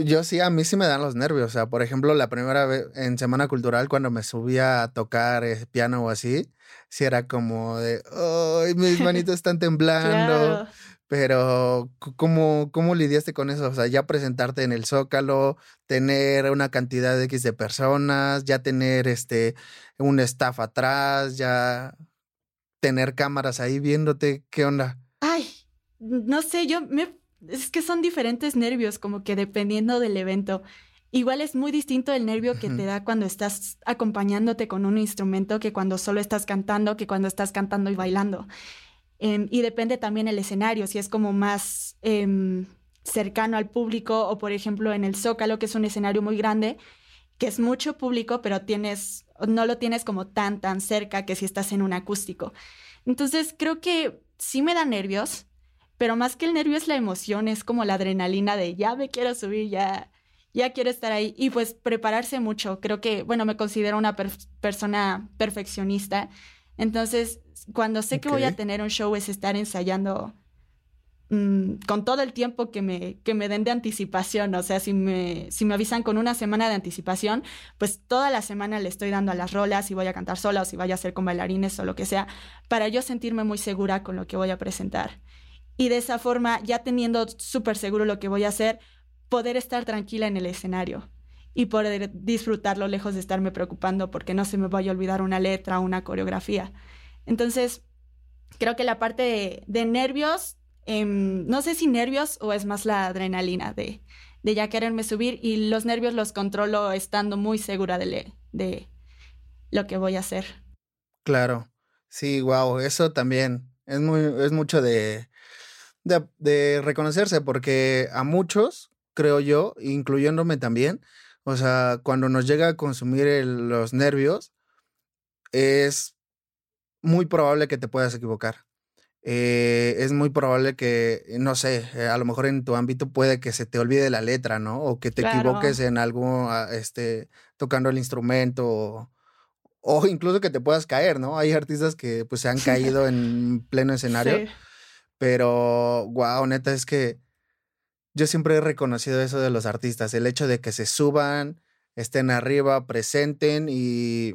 yo sí, a mí sí me dan los nervios. O sea, por ejemplo, la primera vez en Semana Cultural, cuando me subía a tocar eh, piano o así, sí era como de, ¡ay, mis manitos están temblando! Pero, ¿cómo, ¿cómo lidiaste con eso? O sea, ya presentarte en el Zócalo, tener una cantidad de X de personas, ya tener este un staff atrás, ya tener cámaras ahí viéndote, ¿qué onda? Ay, no sé, yo me es que son diferentes nervios, como que dependiendo del evento. Igual es muy distinto el nervio que te da cuando estás acompañándote con un instrumento que cuando solo estás cantando, que cuando estás cantando y bailando. Em, y depende también el escenario, si es como más em, cercano al público o por ejemplo en el Zócalo, que es un escenario muy grande, que es mucho público, pero tienes, no lo tienes como tan, tan cerca que si estás en un acústico. Entonces creo que sí me da nervios, pero más que el nervio es la emoción, es como la adrenalina de ya me quiero subir, ya, ya quiero estar ahí. Y pues prepararse mucho. Creo que, bueno, me considero una persona perfeccionista. Entonces, cuando sé que voy a tener un show es estar ensayando mm, con todo el tiempo que me, que me den de anticipación. O sea, si me, si me avisan con una semana de anticipación, pues toda la semana le estoy dando a las rolas, si voy a cantar sola o si vaya a hacer con bailarines o lo que sea, para yo sentirme muy segura con lo que voy a presentar. Y de esa forma, ya teniendo súper seguro lo que voy a hacer, poder estar tranquila en el escenario y poder disfrutarlo lejos de estarme preocupando porque no se me vaya a olvidar una letra una coreografía. Entonces, creo que la parte de, nervios, em, no sé si nervios o es más la adrenalina de, de, ya quererme subir y los nervios los controlo estando muy segura de, de lo que voy a hacer. Claro, sí, wow, eso también es, muy, es mucho de, de, de reconocerse porque a muchos, creo yo, incluyéndome también, o sea, cuando nos llega a consumir los nervios, es muy probable que te puedas equivocar. Eh, es muy probable que, no sé, eh, a lo mejor en tu ámbito puede que se te olvide la letra, ¿no? O que te equivoques en algo, ah, este, tocando el instrumento, o, incluso que te puedas caer, ¿no? Hay artistas que pues se han caído en pleno escenario, pero, wow, neta, es que yo siempre he reconocido eso de los artistas, el hecho de que se suban, estén arriba, presenten y,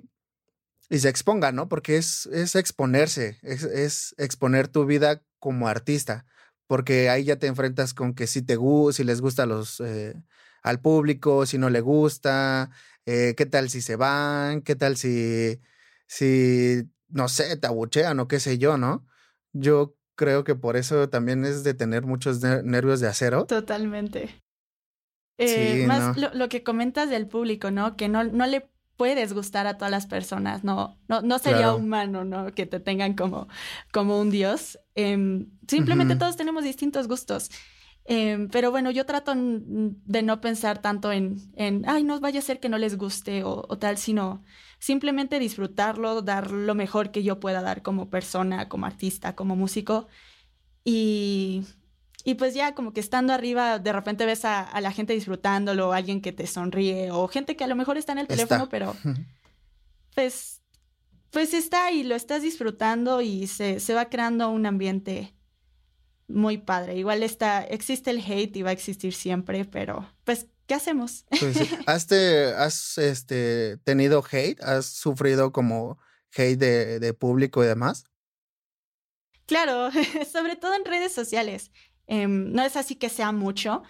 y se expongan, ¿no? Porque es, es exponerse, es, es, exponer tu vida como artista, porque ahí ya te enfrentas con que si te gusta, si les gusta los, eh, al público, si no le gusta, eh, qué tal si se van, qué tal si, si, no sé, te abuchean o qué sé yo, ¿no? Yo creo que por eso también es de tener muchos nervios de acero. Totalmente. Eh, más lo, que comentas del público, ¿no? Que no, no le puedes gustar a todas las personas, no, no, no sería humano, ¿no? Que te tengan como, como un dios. Em, simplemente todos tenemos distintos gustos. Em, pero bueno, yo trato de no pensar tanto en, en, ay, no vaya a ser que no les guste o, o, tal, sino simplemente disfrutarlo, dar lo mejor que yo pueda dar como persona, como artista, como músico. Y, y pues ya como que estando arriba, de repente ves a, la gente disfrutándolo, alguien que te sonríe o gente que a lo mejor está en el teléfono, pero pues, pues está y lo estás disfrutando y se, se, va creando un ambiente muy padre. Igual está, existe el hate y va a existir siempre, pero pues, ¿qué hacemos? Pues, ¿Has, te, has este, tenido hate? ¿Has sufrido como hate de, de público y demás? Claro, sobre todo en redes sociales. Em, no es así que sea mucho,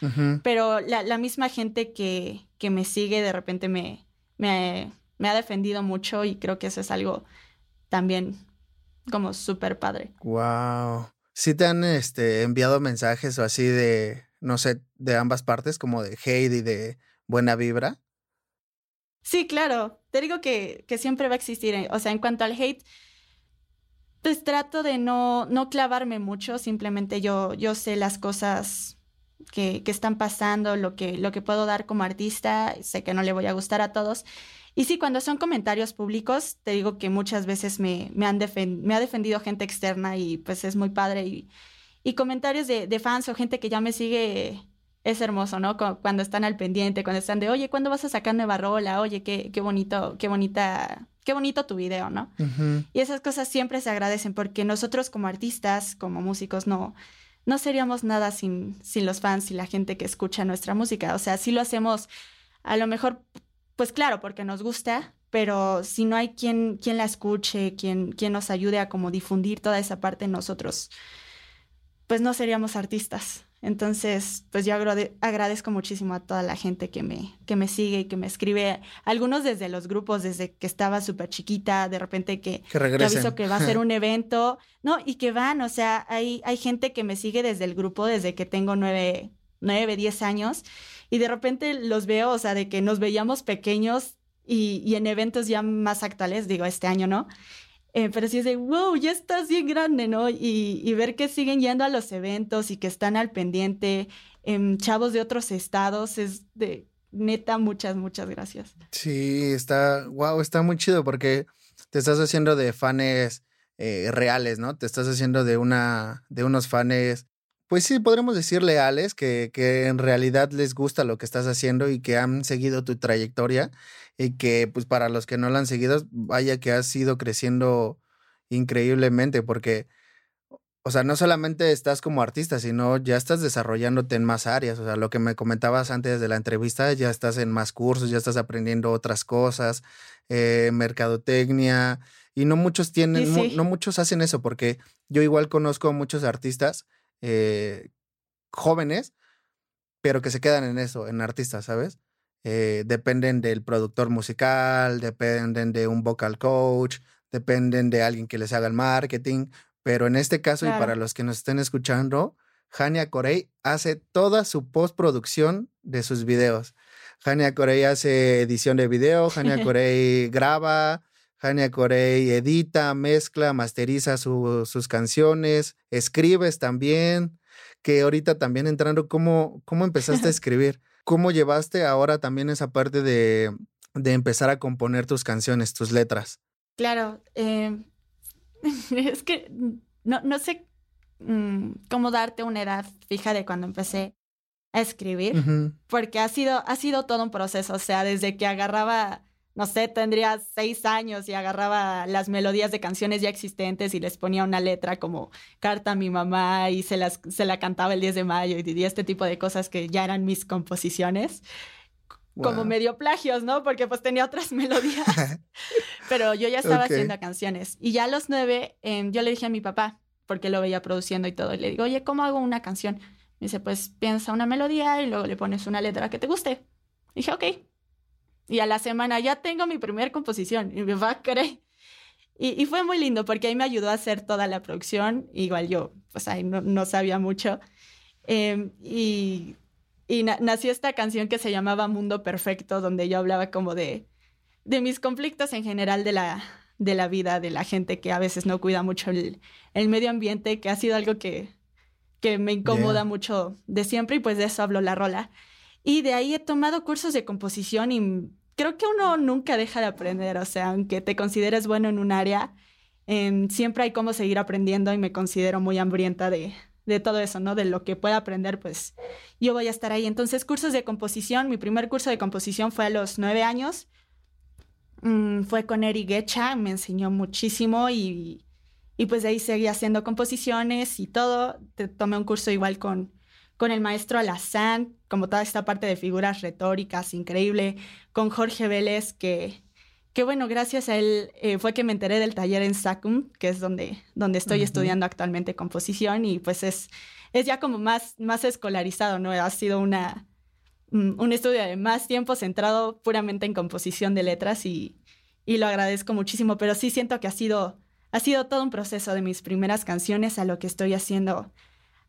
pero la, misma gente que, que, me sigue de repente me, me, ha defendido mucho y creo que eso es algo también como súper padre. Wow. ¿Sí te han este, enviado mensajes o así de, no sé, de ambas partes, como de hate y de buena vibra? Sí, claro. Te digo que, que siempre va a existir. Eh, o sea, en cuanto al hate, pues trato de no, no clavarme mucho, simplemente yo, yo sé las cosas que, que, están pasando, lo que, lo que puedo dar como artista, sé que no le voy a gustar a todos. Y sí, cuando son comentarios públicos, te digo que muchas veces me, me, han me ha defendido gente externa y pues es muy padre. Y comentarios de, de, fans o gente que ya me sigue es hermoso, ¿no? Cuando están al pendiente, cuando están de, oye, ¿cuándo vas a sacar nueva rola? Oye, qué, qué bonito, qué bonita qué bonito tu video, ¿no? Y esas cosas siempre se agradecen porque nosotros como artistas, como músicos, no, no seríamos nada sin, sin los fans y la gente que escucha nuestra música. O sea, sí lo hacemos a lo mejor, pues claro, porque nos gusta, pero si no hay quien, quien la escuche, quien, quien nos ayude a como difundir toda esa parte nosotros, pues no seríamos artistas. Entonces, pues yo agradezco muchísimo a toda la gente que me, que me sigue y que me escribe, algunos desde los grupos, desde que estaba súper chiquita, de repente que, que, aviso que va a ser un evento, ¿no? Y que van, o sea, hay, hay gente que me sigue desde el grupo desde que tengo nueve, nueve, diez años, y de repente los veo, o sea, de que nos veíamos pequeños y, y en eventos ya más actuales, digo, este año, ¿no? Eh, pero sí es de, wow, ya estás bien grande, ¿no? Y, ver que siguen yendo a los eventos y que están al pendiente, eh, chavos de otros estados, es de, neta, muchas, muchas gracias. Sí, está, wow, está muy chido porque te estás haciendo de fans eh, reales, ¿no? Te estás haciendo de una, de unos fans pues sí, podremos decir leales, que, que, en realidad les gusta lo que estás haciendo y que han seguido tu trayectoria y que pues para los que no lo han seguido, vaya que has ido creciendo increíblemente porque, o sea, no solamente estás como artista, sino ya estás desarrollándote en más áreas, o sea, lo que me comentabas antes de la entrevista, ya estás en más cursos, ya estás aprendiendo otras cosas, eh, mercadotecnia, y no muchos tienen, no muchos hacen eso porque yo igual conozco a muchos artistas eh, jóvenes, pero que se quedan en eso, en artistas, ¿sabes? Eh, dependen del productor musical, dependen de un vocal coach, dependen de alguien que les haga el marketing, pero en este caso y para los que nos estén escuchando, Hania Corey hace toda su postproducción de sus videos. Hania Corey hace edición de video, Hania Corey graba, Hania Corey edita, mezcla, masteriza sus canciones, escribes también, que ahorita también entrando, ¿cómo, cómo empezaste a escribir? ¿Cómo llevaste ahora también esa parte de, de empezar a componer tus canciones, tus letras? Claro, eh, es que no, no sé mm, cómo darte una edad fija de cuando empecé a escribir, porque ha sido, ha sido todo un proceso, o sea, desde que agarraba no sé, tendría seis años y agarraba las melodías de canciones ya existentes y les ponía una letra como carta a mi mamá y se, las, se la cantaba el 10 de mayo y, este tipo de cosas que ya eran mis composiciones. Como medio plagios, ¿no? Porque pues tenía otras melodías. Pero yo ya estaba haciendo canciones. Y ya a los nueve, em, yo le dije a mi papá, porque lo veía produciendo y todo, y le digo, oye, ¿cómo hago una canción? Me dice, pues piensa una melodía y luego le pones una letra que te guste. dije, ok. Y a la semana ya tengo mi primera composición. Y me va a creer. Y, fue muy lindo porque ahí me ayudó a hacer toda la producción. Igual yo, pues ahí no, sabía mucho. Em, y y nació esta canción que se llamaba Mundo Perfecto, donde yo hablaba como de, de mis conflictos en general de la, de la vida, de la gente que a veces no cuida mucho el, el medio ambiente, que ha sido algo que, que me incomoda mucho de siempre y pues de eso hablo la rola. Y de ahí he tomado cursos de composición y creo que uno nunca deja de aprender, o sea, aunque te consideres bueno en un área, em, siempre hay cómo seguir aprendiendo y me considero muy hambrienta de, de todo eso, ¿no? De lo que pueda aprender, pues yo voy a estar ahí. Entonces, cursos de composición, mi primer curso de composición fue a los nueve años. Mm, fue con Eri Gecha, me enseñó muchísimo y, y pues de ahí seguí haciendo composiciones y todo. tomé un curso igual con, con el maestro Alazán, como toda esta parte de figuras retóricas, increíble, con Jorge Vélez, que, que bueno, gracias a él eh, fue que me enteré del taller en SACUM, que es donde, donde estoy estudiando actualmente composición y pues es, es ya como más, más escolarizado, ¿no? Ha sido una, mm, un estudio de más tiempo centrado puramente en composición de letras y, y lo agradezco muchísimo, pero sí siento que ha sido, ha sido todo un proceso de mis primeras canciones a lo que estoy haciendo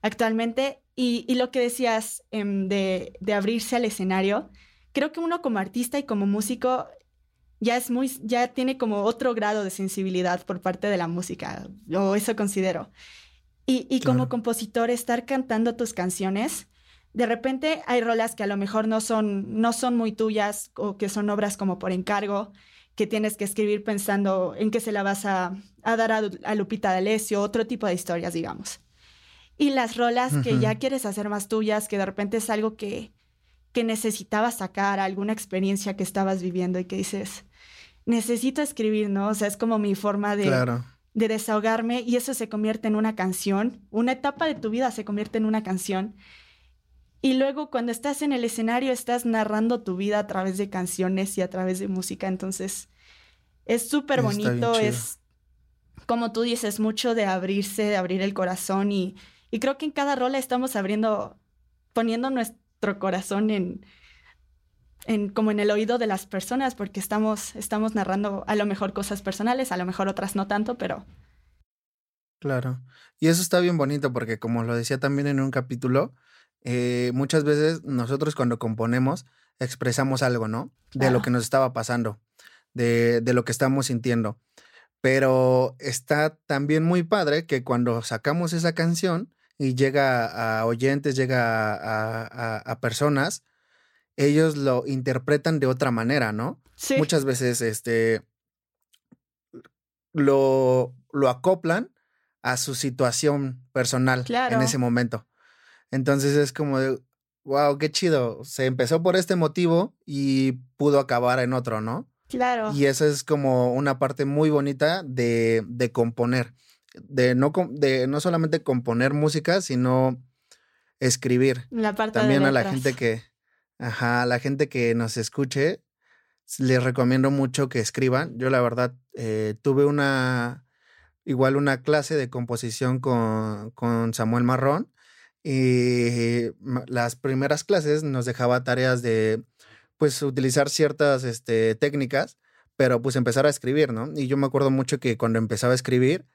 actualmente y, y lo que decías em, de, de abrirse al escenario. Creo que uno como artista y como músico ya es muy, ya tiene como otro grado de sensibilidad por parte de la música, o eso considero. Y, y como compositor, estar cantando tus canciones, de repente hay rolas que a lo mejor no son, no son muy tuyas o que son obras como por encargo, que tienes que escribir pensando en qué se la vas a, a dar a, a, Lupita D'Alessio, otro tipo de historias, digamos. Y las rolas que ya quieres hacer más tuyas, que de repente es algo que, que necesitabas sacar, alguna experiencia que estabas viviendo y que dices, necesito escribir, ¿no? O sea, es como mi forma de, de desahogarme y eso se convierte en una canción. Una etapa de tu vida se convierte en una canción. Y luego cuando estás en el escenario estás narrando tu vida a través de canciones y a través de música. Entonces, es súper bonito, es como tú dices, mucho de abrirse, de abrir el corazón y, y creo que en cada rola estamos abriendo, poniendo nuestro corazón en, como en el oído de las personas, porque estamos, estamos narrando a lo mejor cosas personales, a lo mejor otras no tanto, pero... Claro. Y eso está bien bonito porque como lo decía también en un capítulo, eh, muchas veces nosotros cuando componemos expresamos algo, ¿no? De lo que nos estaba pasando, de, de, lo que estamos sintiendo. Pero está también muy padre que cuando sacamos esa canción y llega a oyentes, llega a, a, a personas, ellos lo interpretan de otra manera, ¿no? Sí. Muchas veces, este, lo, lo acoplan a su situación personal en ese momento. Entonces es como de, wow, qué chido. Se empezó por este motivo y pudo acabar en otro, ¿no? Claro. Y eso es como una parte muy bonita de, de componer. De no, de no solamente componer música, sino escribir. La parte También a la gente que, Ajá, la gente que nos escuche, les recomiendo mucho que escriban. Yo la verdad eh, tuve una, igual una clase de composición con, con Samuel Marrón y las primeras clases nos dejaba tareas de, pues, utilizar ciertas este, técnicas, pero pues empezar a escribir, ¿no? Y yo me acuerdo mucho que cuando empezaba a escribir,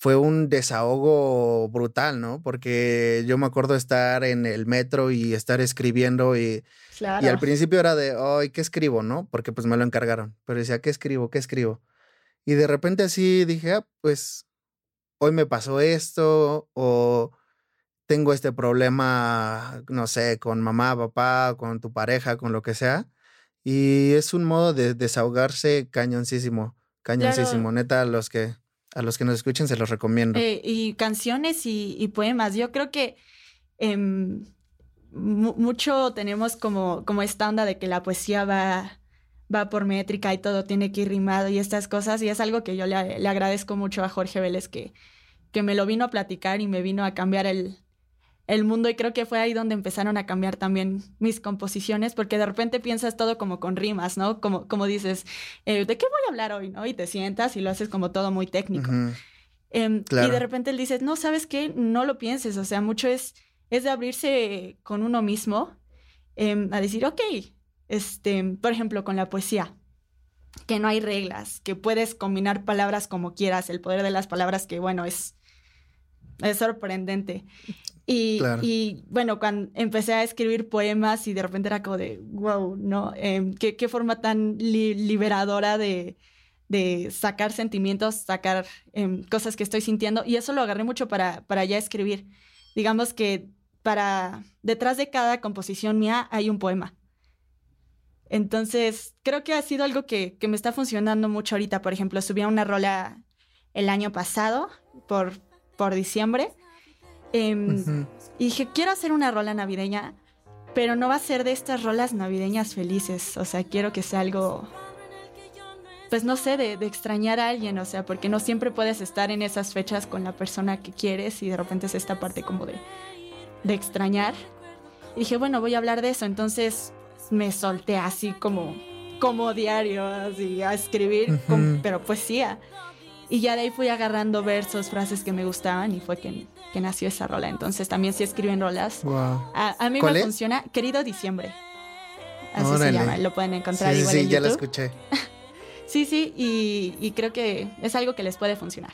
fue un desahogo brutal, ¿no? Porque yo me acuerdo estar en el metro y estar escribiendo y, y al principio era de, ay, ¿qué escribo, no? Porque pues me lo encargaron, pero decía, ¿qué escribo? ¿Qué escribo? Y de repente así dije, ah, pues hoy me pasó esto o tengo este problema, no sé, con mamá, papá, con tu pareja, con lo que sea. Y es un modo de desahogarse cañoncísimo, cañoncísimo, neta, los que a los que nos escuchen se los recomiendo. Eh, y canciones y, poemas. Yo creo que em, mucho tenemos como, como esta de que la poesía va, va por métrica y todo tiene que ir rimado y estas cosas. Y es algo que yo le, agradezco mucho a Jorge Vélez que, que me lo vino a platicar y me vino a cambiar el, el mundo y creo que fue ahí donde empezaron a cambiar también mis composiciones, porque de repente piensas todo como con rimas, ¿no? Como, como dices, eh, ¿de qué voy a hablar hoy? ¿no? Y te sientas y lo haces como todo muy técnico. Em, y de repente él dice, no, ¿sabes qué? No lo pienses, o sea, mucho es, es de abrirse con uno mismo em, a decir, ok, este, por ejemplo, con la poesía que no hay reglas, que puedes combinar palabras como quieras, el poder de las palabras que, bueno, es, es sorprendente. Y, bueno, cuando empecé a escribir poemas y de repente era como de, wow, ¿no? Em, ¿qué, ¿qué, forma tan liberadora de, de, sacar sentimientos, sacar em, cosas que estoy sintiendo. Y eso lo agarré mucho para, para ya escribir. Digamos que para, detrás de cada composición mía hay un poema. Entonces, creo que ha sido algo que, que me está funcionando mucho ahorita. Por ejemplo, subí una rola el año pasado, por, por diciembre Em, y dije, quiero hacer una rola navideña, pero no va a ser de estas rolas navideñas felices. O sea, quiero que sea algo, pues no sé, de, extrañar a alguien. O sea, porque no siempre puedes estar en esas fechas con la persona que quieres y de repente es esta parte como de, de extrañar. Y dije, bueno, voy a hablar de eso. Entonces me solté así como, como diario, así a escribir, pero poesía. Y ya de ahí fui agarrando versos, frases que me gustaban y fue que, que nació esa rola. Entonces también si escriben rolas. A, mí me funciona Querido Diciembre. Así se llama, lo pueden encontrar sí, igual sí, en ya lo escuché. sí, sí, y, y creo que es algo que les puede funcionar.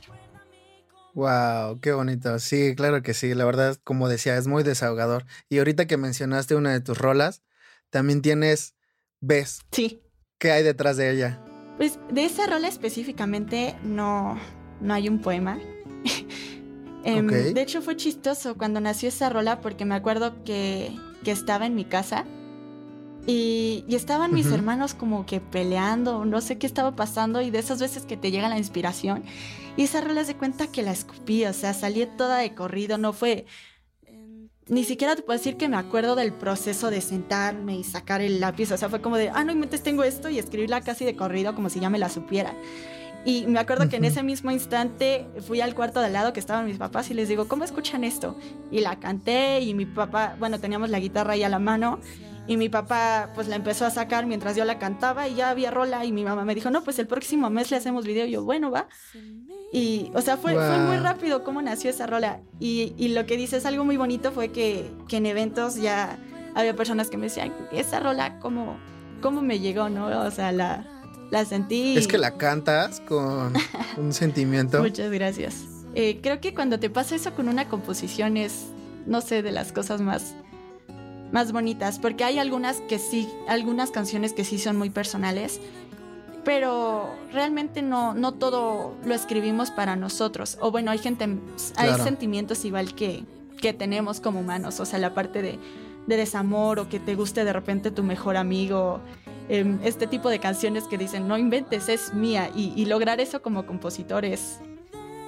Wow, qué bonito. Sí, claro que sí. La verdad, como decía, es muy desahogador. Y ahorita que mencionaste una de tus rolas, también tienes Ves. Sí. ¿Qué hay detrás de ella? Pues de esa rola específicamente no, no hay un poema. Em, de hecho fue chistoso cuando nació esa rola porque me acuerdo que, que estaba en mi casa y, y estaban mis hermanos como que peleando, no sé qué estaba pasando y de esas veces que te llega la inspiración y esa rola se cuenta que la escupí, o sea, salí toda de corrido, no fue, ni siquiera te puedo decir que me acuerdo del proceso de sentarme y sacar el lápiz. O sea, fue como de, ah, no inventes, tengo esto y escribirla casi de corrido como si ya me la supiera. Y me acuerdo que en ese mismo instante fui al cuarto de al lado que estaban mis papás y les digo, ¿cómo escuchan esto? Y la canté y mi papá, bueno, teníamos la guitarra ahí a la mano y mi papá pues la empezó a sacar mientras yo la cantaba y ya había rola y mi mamá me dijo, no, pues el próximo mes le hacemos video. Y yo, bueno, va. Y, o sea, fue, fue muy rápido cómo nació esa rola. Y, y, lo que dices, algo muy bonito fue que, que, en eventos ya había personas que me decían, esa rola, ¿cómo, cómo me llegó, no? O sea, la, la sentí. Es que la cantas con un sentimiento. Muchas gracias. Eh, creo que cuando te pasa eso con una composición es, no sé, de las cosas más más bonitas, porque hay algunas que sí, algunas canciones que sí son muy personales, pero realmente no, no todo lo escribimos para nosotros. O bueno, hay gente, hay sentimientos igual que, que tenemos como humanos, o sea, la parte de, de desamor o que te guste de repente tu mejor amigo, em, este tipo de canciones que dicen, no inventes, es mía, y, lograr eso como compositor es,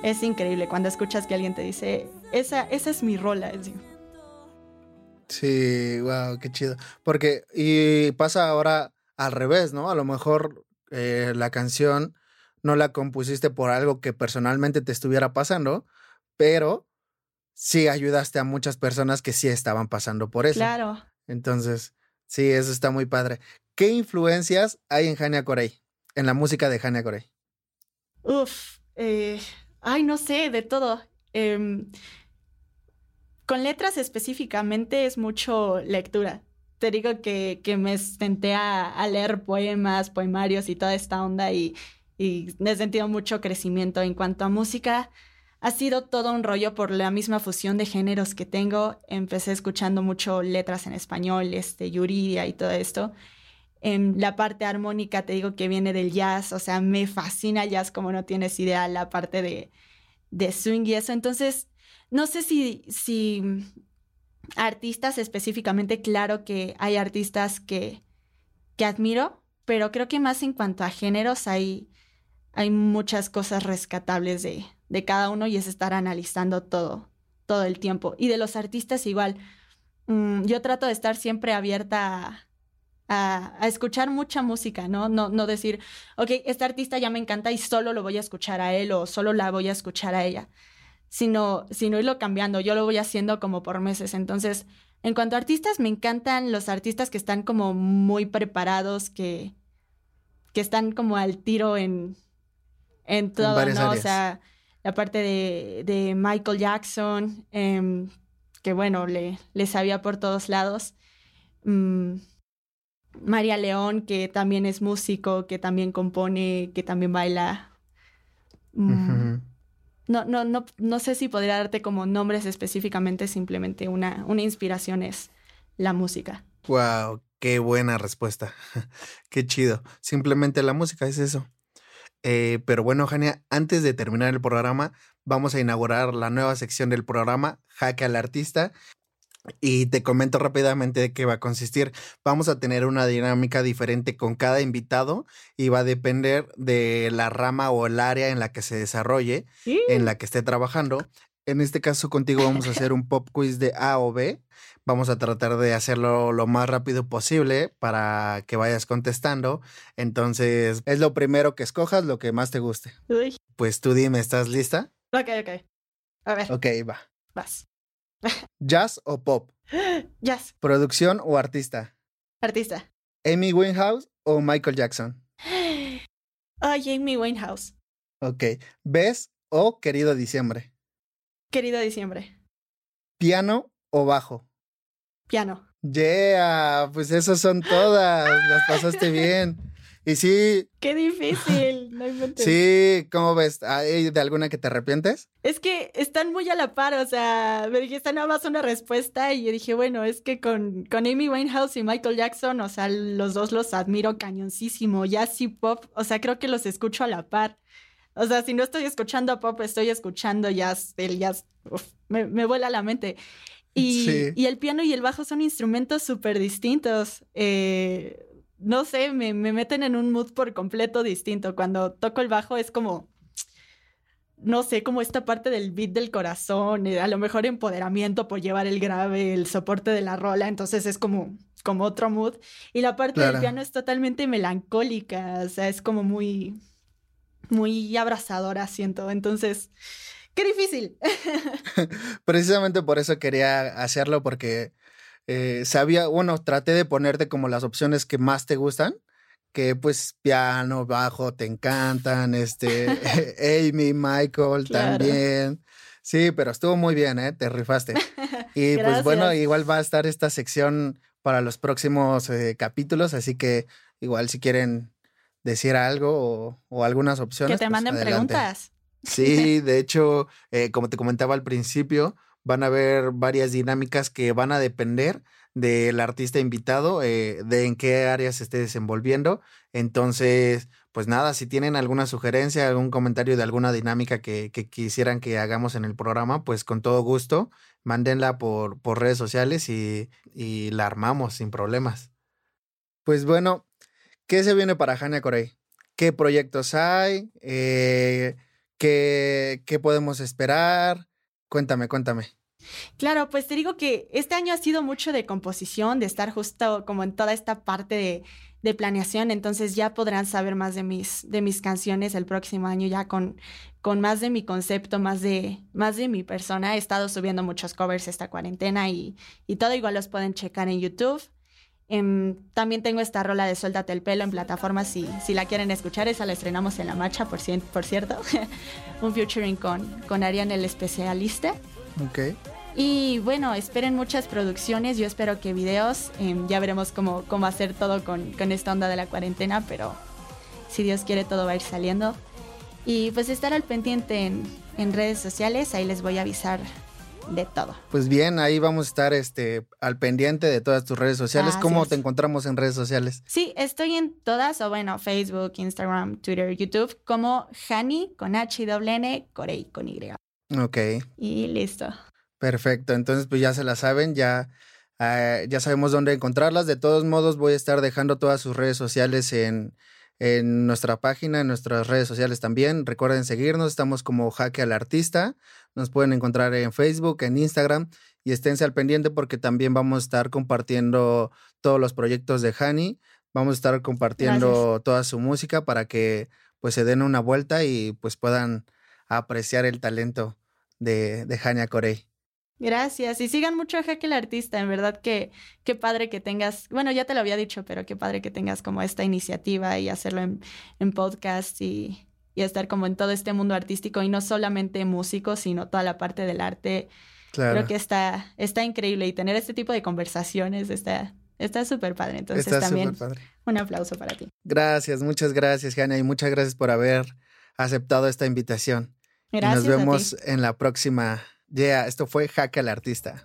es increíble cuando escuchas que alguien te dice, esa, esa es mi rola. Es, Sí, wow, qué chido. Porque, y pasa ahora al revés, ¿no? A lo mejor eh, la canción no la compusiste por algo que personalmente te estuviera pasando, pero sí ayudaste a muchas personas que sí estaban pasando por eso. Claro. Entonces, sí, eso está muy padre. ¿Qué influencias hay en Hania Corey? En la música de Hania Corey. Uf, eh, ay, no sé, de todo. Eh, con letras específicamente es mucho lectura. Te digo que, que me senté a, leer poemas, poemarios y toda esta onda y, y he sentido mucho crecimiento. En cuanto a música, ha sido todo un rollo por la misma fusión de géneros que tengo. Empecé escuchando mucho letras en español, este, Yuridia y todo esto. En la parte armónica te digo que viene del jazz, o sea, me fascina el jazz como no tienes idea, la parte de, de swing y eso. Entonces, no sé si, si artistas específicamente, claro que hay artistas que, que admiro, pero creo que más en cuanto a géneros hay, hay muchas cosas rescatables de, de cada uno y es estar analizando todo, todo el tiempo. Y de los artistas igual, mm, yo trato de estar siempre abierta a, a, escuchar mucha música, ¿no? ¿no? No decir, ok, este artista ya me encanta y solo lo voy a escuchar a él o solo la voy a escuchar a ella, sino, sino irlo cambiando. Yo lo voy haciendo como por meses. Entonces, en cuanto a artistas, me encantan los artistas que están como muy preparados, que, que están como al tiro en, en todo, en ¿no? Áreas. O sea, la parte de, de Michael Jackson, eh, que bueno, le, le, sabía por todos lados. Mm, María León, que también es músico, que también compone, que también baila. Mm, Uh -huh. No, no, no, no sé si podría darte como nombres específicamente, simplemente una, una inspiración es la música. Wow, qué buena respuesta. qué chido. Simplemente la música es eso. Eh, pero bueno, Jania, antes de terminar el programa, vamos a inaugurar la nueva sección del programa, Jaque al Artista. Y te comento rápidamente de qué va a consistir. Vamos a tener una dinámica diferente con cada invitado y va a depender de la rama o el área en la que se desarrolle, ¿Sí? en la que esté trabajando. En este caso contigo vamos a hacer un pop quiz de A o B. Vamos a tratar de hacerlo lo más rápido posible para que vayas contestando. Entonces, es lo primero que escojas, lo que más te guste. Uy. Pues tú dime, ¿estás lista? Ok, ok. A ver. Ok, va. Vas. ¿Jazz o pop? Jazz. ¿Producción o artista? Artista. ¿Amy Winehouse o Michael Jackson? Ay, Amy Winehouse. Ok. ¿Ves o Querido Diciembre? Querido Diciembre. ¿Piano o bajo? Piano. Yeah, pues esas son todas. Las pasaste bien. Y sí. Qué difícil. No. Sí, ¿cómo ves? ¿Hay de alguna que te arrepientes? Es que están muy a la par, o sea, me dijiste nada más una respuesta y yo dije, bueno, es que con, con Amy Winehouse y Michael Jackson, o sea, los dos los admiro cañoncísimo. Jazz y pop, o sea, creo que los escucho a la par. O sea, si no estoy escuchando pop, estoy escuchando jazz, el jazz, uf, me, me vuela la mente. Y, Sí. y el piano y el bajo son instrumentos súper distintos. Eh, no sé, me, me meten en un mood por completo distinto. Cuando toco el bajo es como, no sé, como esta parte del beat del corazón, eh, a lo mejor empoderamiento por llevar el grave, el soporte de la rola, entonces es como, como otro mood. Y la parte Claro. del piano es totalmente melancólica, o sea, es como muy, muy abrazadora, siento. Entonces, qué difícil. Precisamente por eso quería hacerlo, porque eh, sabía, bueno, traté de ponerte como las opciones que más te gustan, que pues piano, bajo, te encantan, este, Amy, Michael Claro. también. Sí, pero estuvo muy bien, ¿eh? Te rifaste. Y pues bueno, igual va a estar esta sección para los próximos eh, capítulos, así que igual si quieren decir algo o, o algunas opciones. que te pues, manden adelante. preguntas. Sí, de hecho, eh, como te comentaba al principio, van a haber varias dinámicas que van a depender del artista invitado, eh, de en qué área se esté desenvolviendo. Entonces, pues nada, si tienen alguna sugerencia, algún comentario de alguna dinámica que, quisieran que hagamos en el programa, pues con todo gusto, mándenla por, por redes sociales y, y la armamos sin problemas. Pues bueno, ¿qué se viene para Jania Corey? ¿Qué proyectos hay? Eh, ¿Qué, ¿Qué podemos esperar? Cuéntame, cuéntame. Claro, pues te digo que este año ha sido mucho de composición, de estar justo como en toda esta parte de, de planeación, entonces ya podrán saber más de mis, de mis canciones el próximo año, ya con, con más de mi concepto, más de, más de mi persona. He estado subiendo muchos covers esta cuarentena y, y todo igual los pueden checar en YouTube. Em, también tengo esta rola de Suéltate el pelo en plataformas si, si la quieren escuchar, esa la estrenamos en la marcha, por, cien- por cierto. Un featuring con, con Ariane el especialista. Ok. Y bueno, esperen muchas producciones, yo espero que videos, em, ya veremos cómo, cómo hacer todo con, con esta onda de la cuarentena, pero si Dios quiere todo va a ir saliendo. Y pues estar al pendiente en, en redes sociales, ahí les voy a avisar de todo. Pues bien, ahí vamos a estar este, al pendiente de todas tus redes sociales. Así ¿Cómo es. te encontramos en redes sociales? Sí, estoy en todas, o bueno, Facebook, Instagram, Twitter, YouTube, como Hani con H y doble N, Corey con Y. Ok, Y listo. perfecto. Entonces, pues ya se la saben, ya, eh, ya sabemos dónde encontrarlas. De todos modos, voy a estar dejando todas sus redes sociales en, en nuestra página, en nuestras redes sociales también. Recuerden seguirnos, estamos como Jaque al Artista. Nos pueden encontrar en Facebook, en Instagram y esténse al pendiente porque también vamos a estar compartiendo todos los proyectos de Hani. Vamos a estar compartiendo toda su música para que pues se den una vuelta y pues puedan apreciar el talento de, de Hania Corey. Gracias. Y sigan mucho a Jaque el Artista. En verdad que qué padre que tengas, bueno, ya te lo había dicho, pero qué padre que tengas como esta iniciativa y hacerlo en, en podcast y, y, estar como en todo este mundo artístico y no solamente músico, sino toda la parte del arte. Claro. Creo que está, está increíble y tener este tipo de conversaciones está está súper padre. Entonces también padre. un aplauso para ti. Gracias, muchas gracias, Jania, y muchas gracias por haber aceptado esta invitación. Gracias. nos vemos en la próxima Yeah, esto fue Hack al Artista.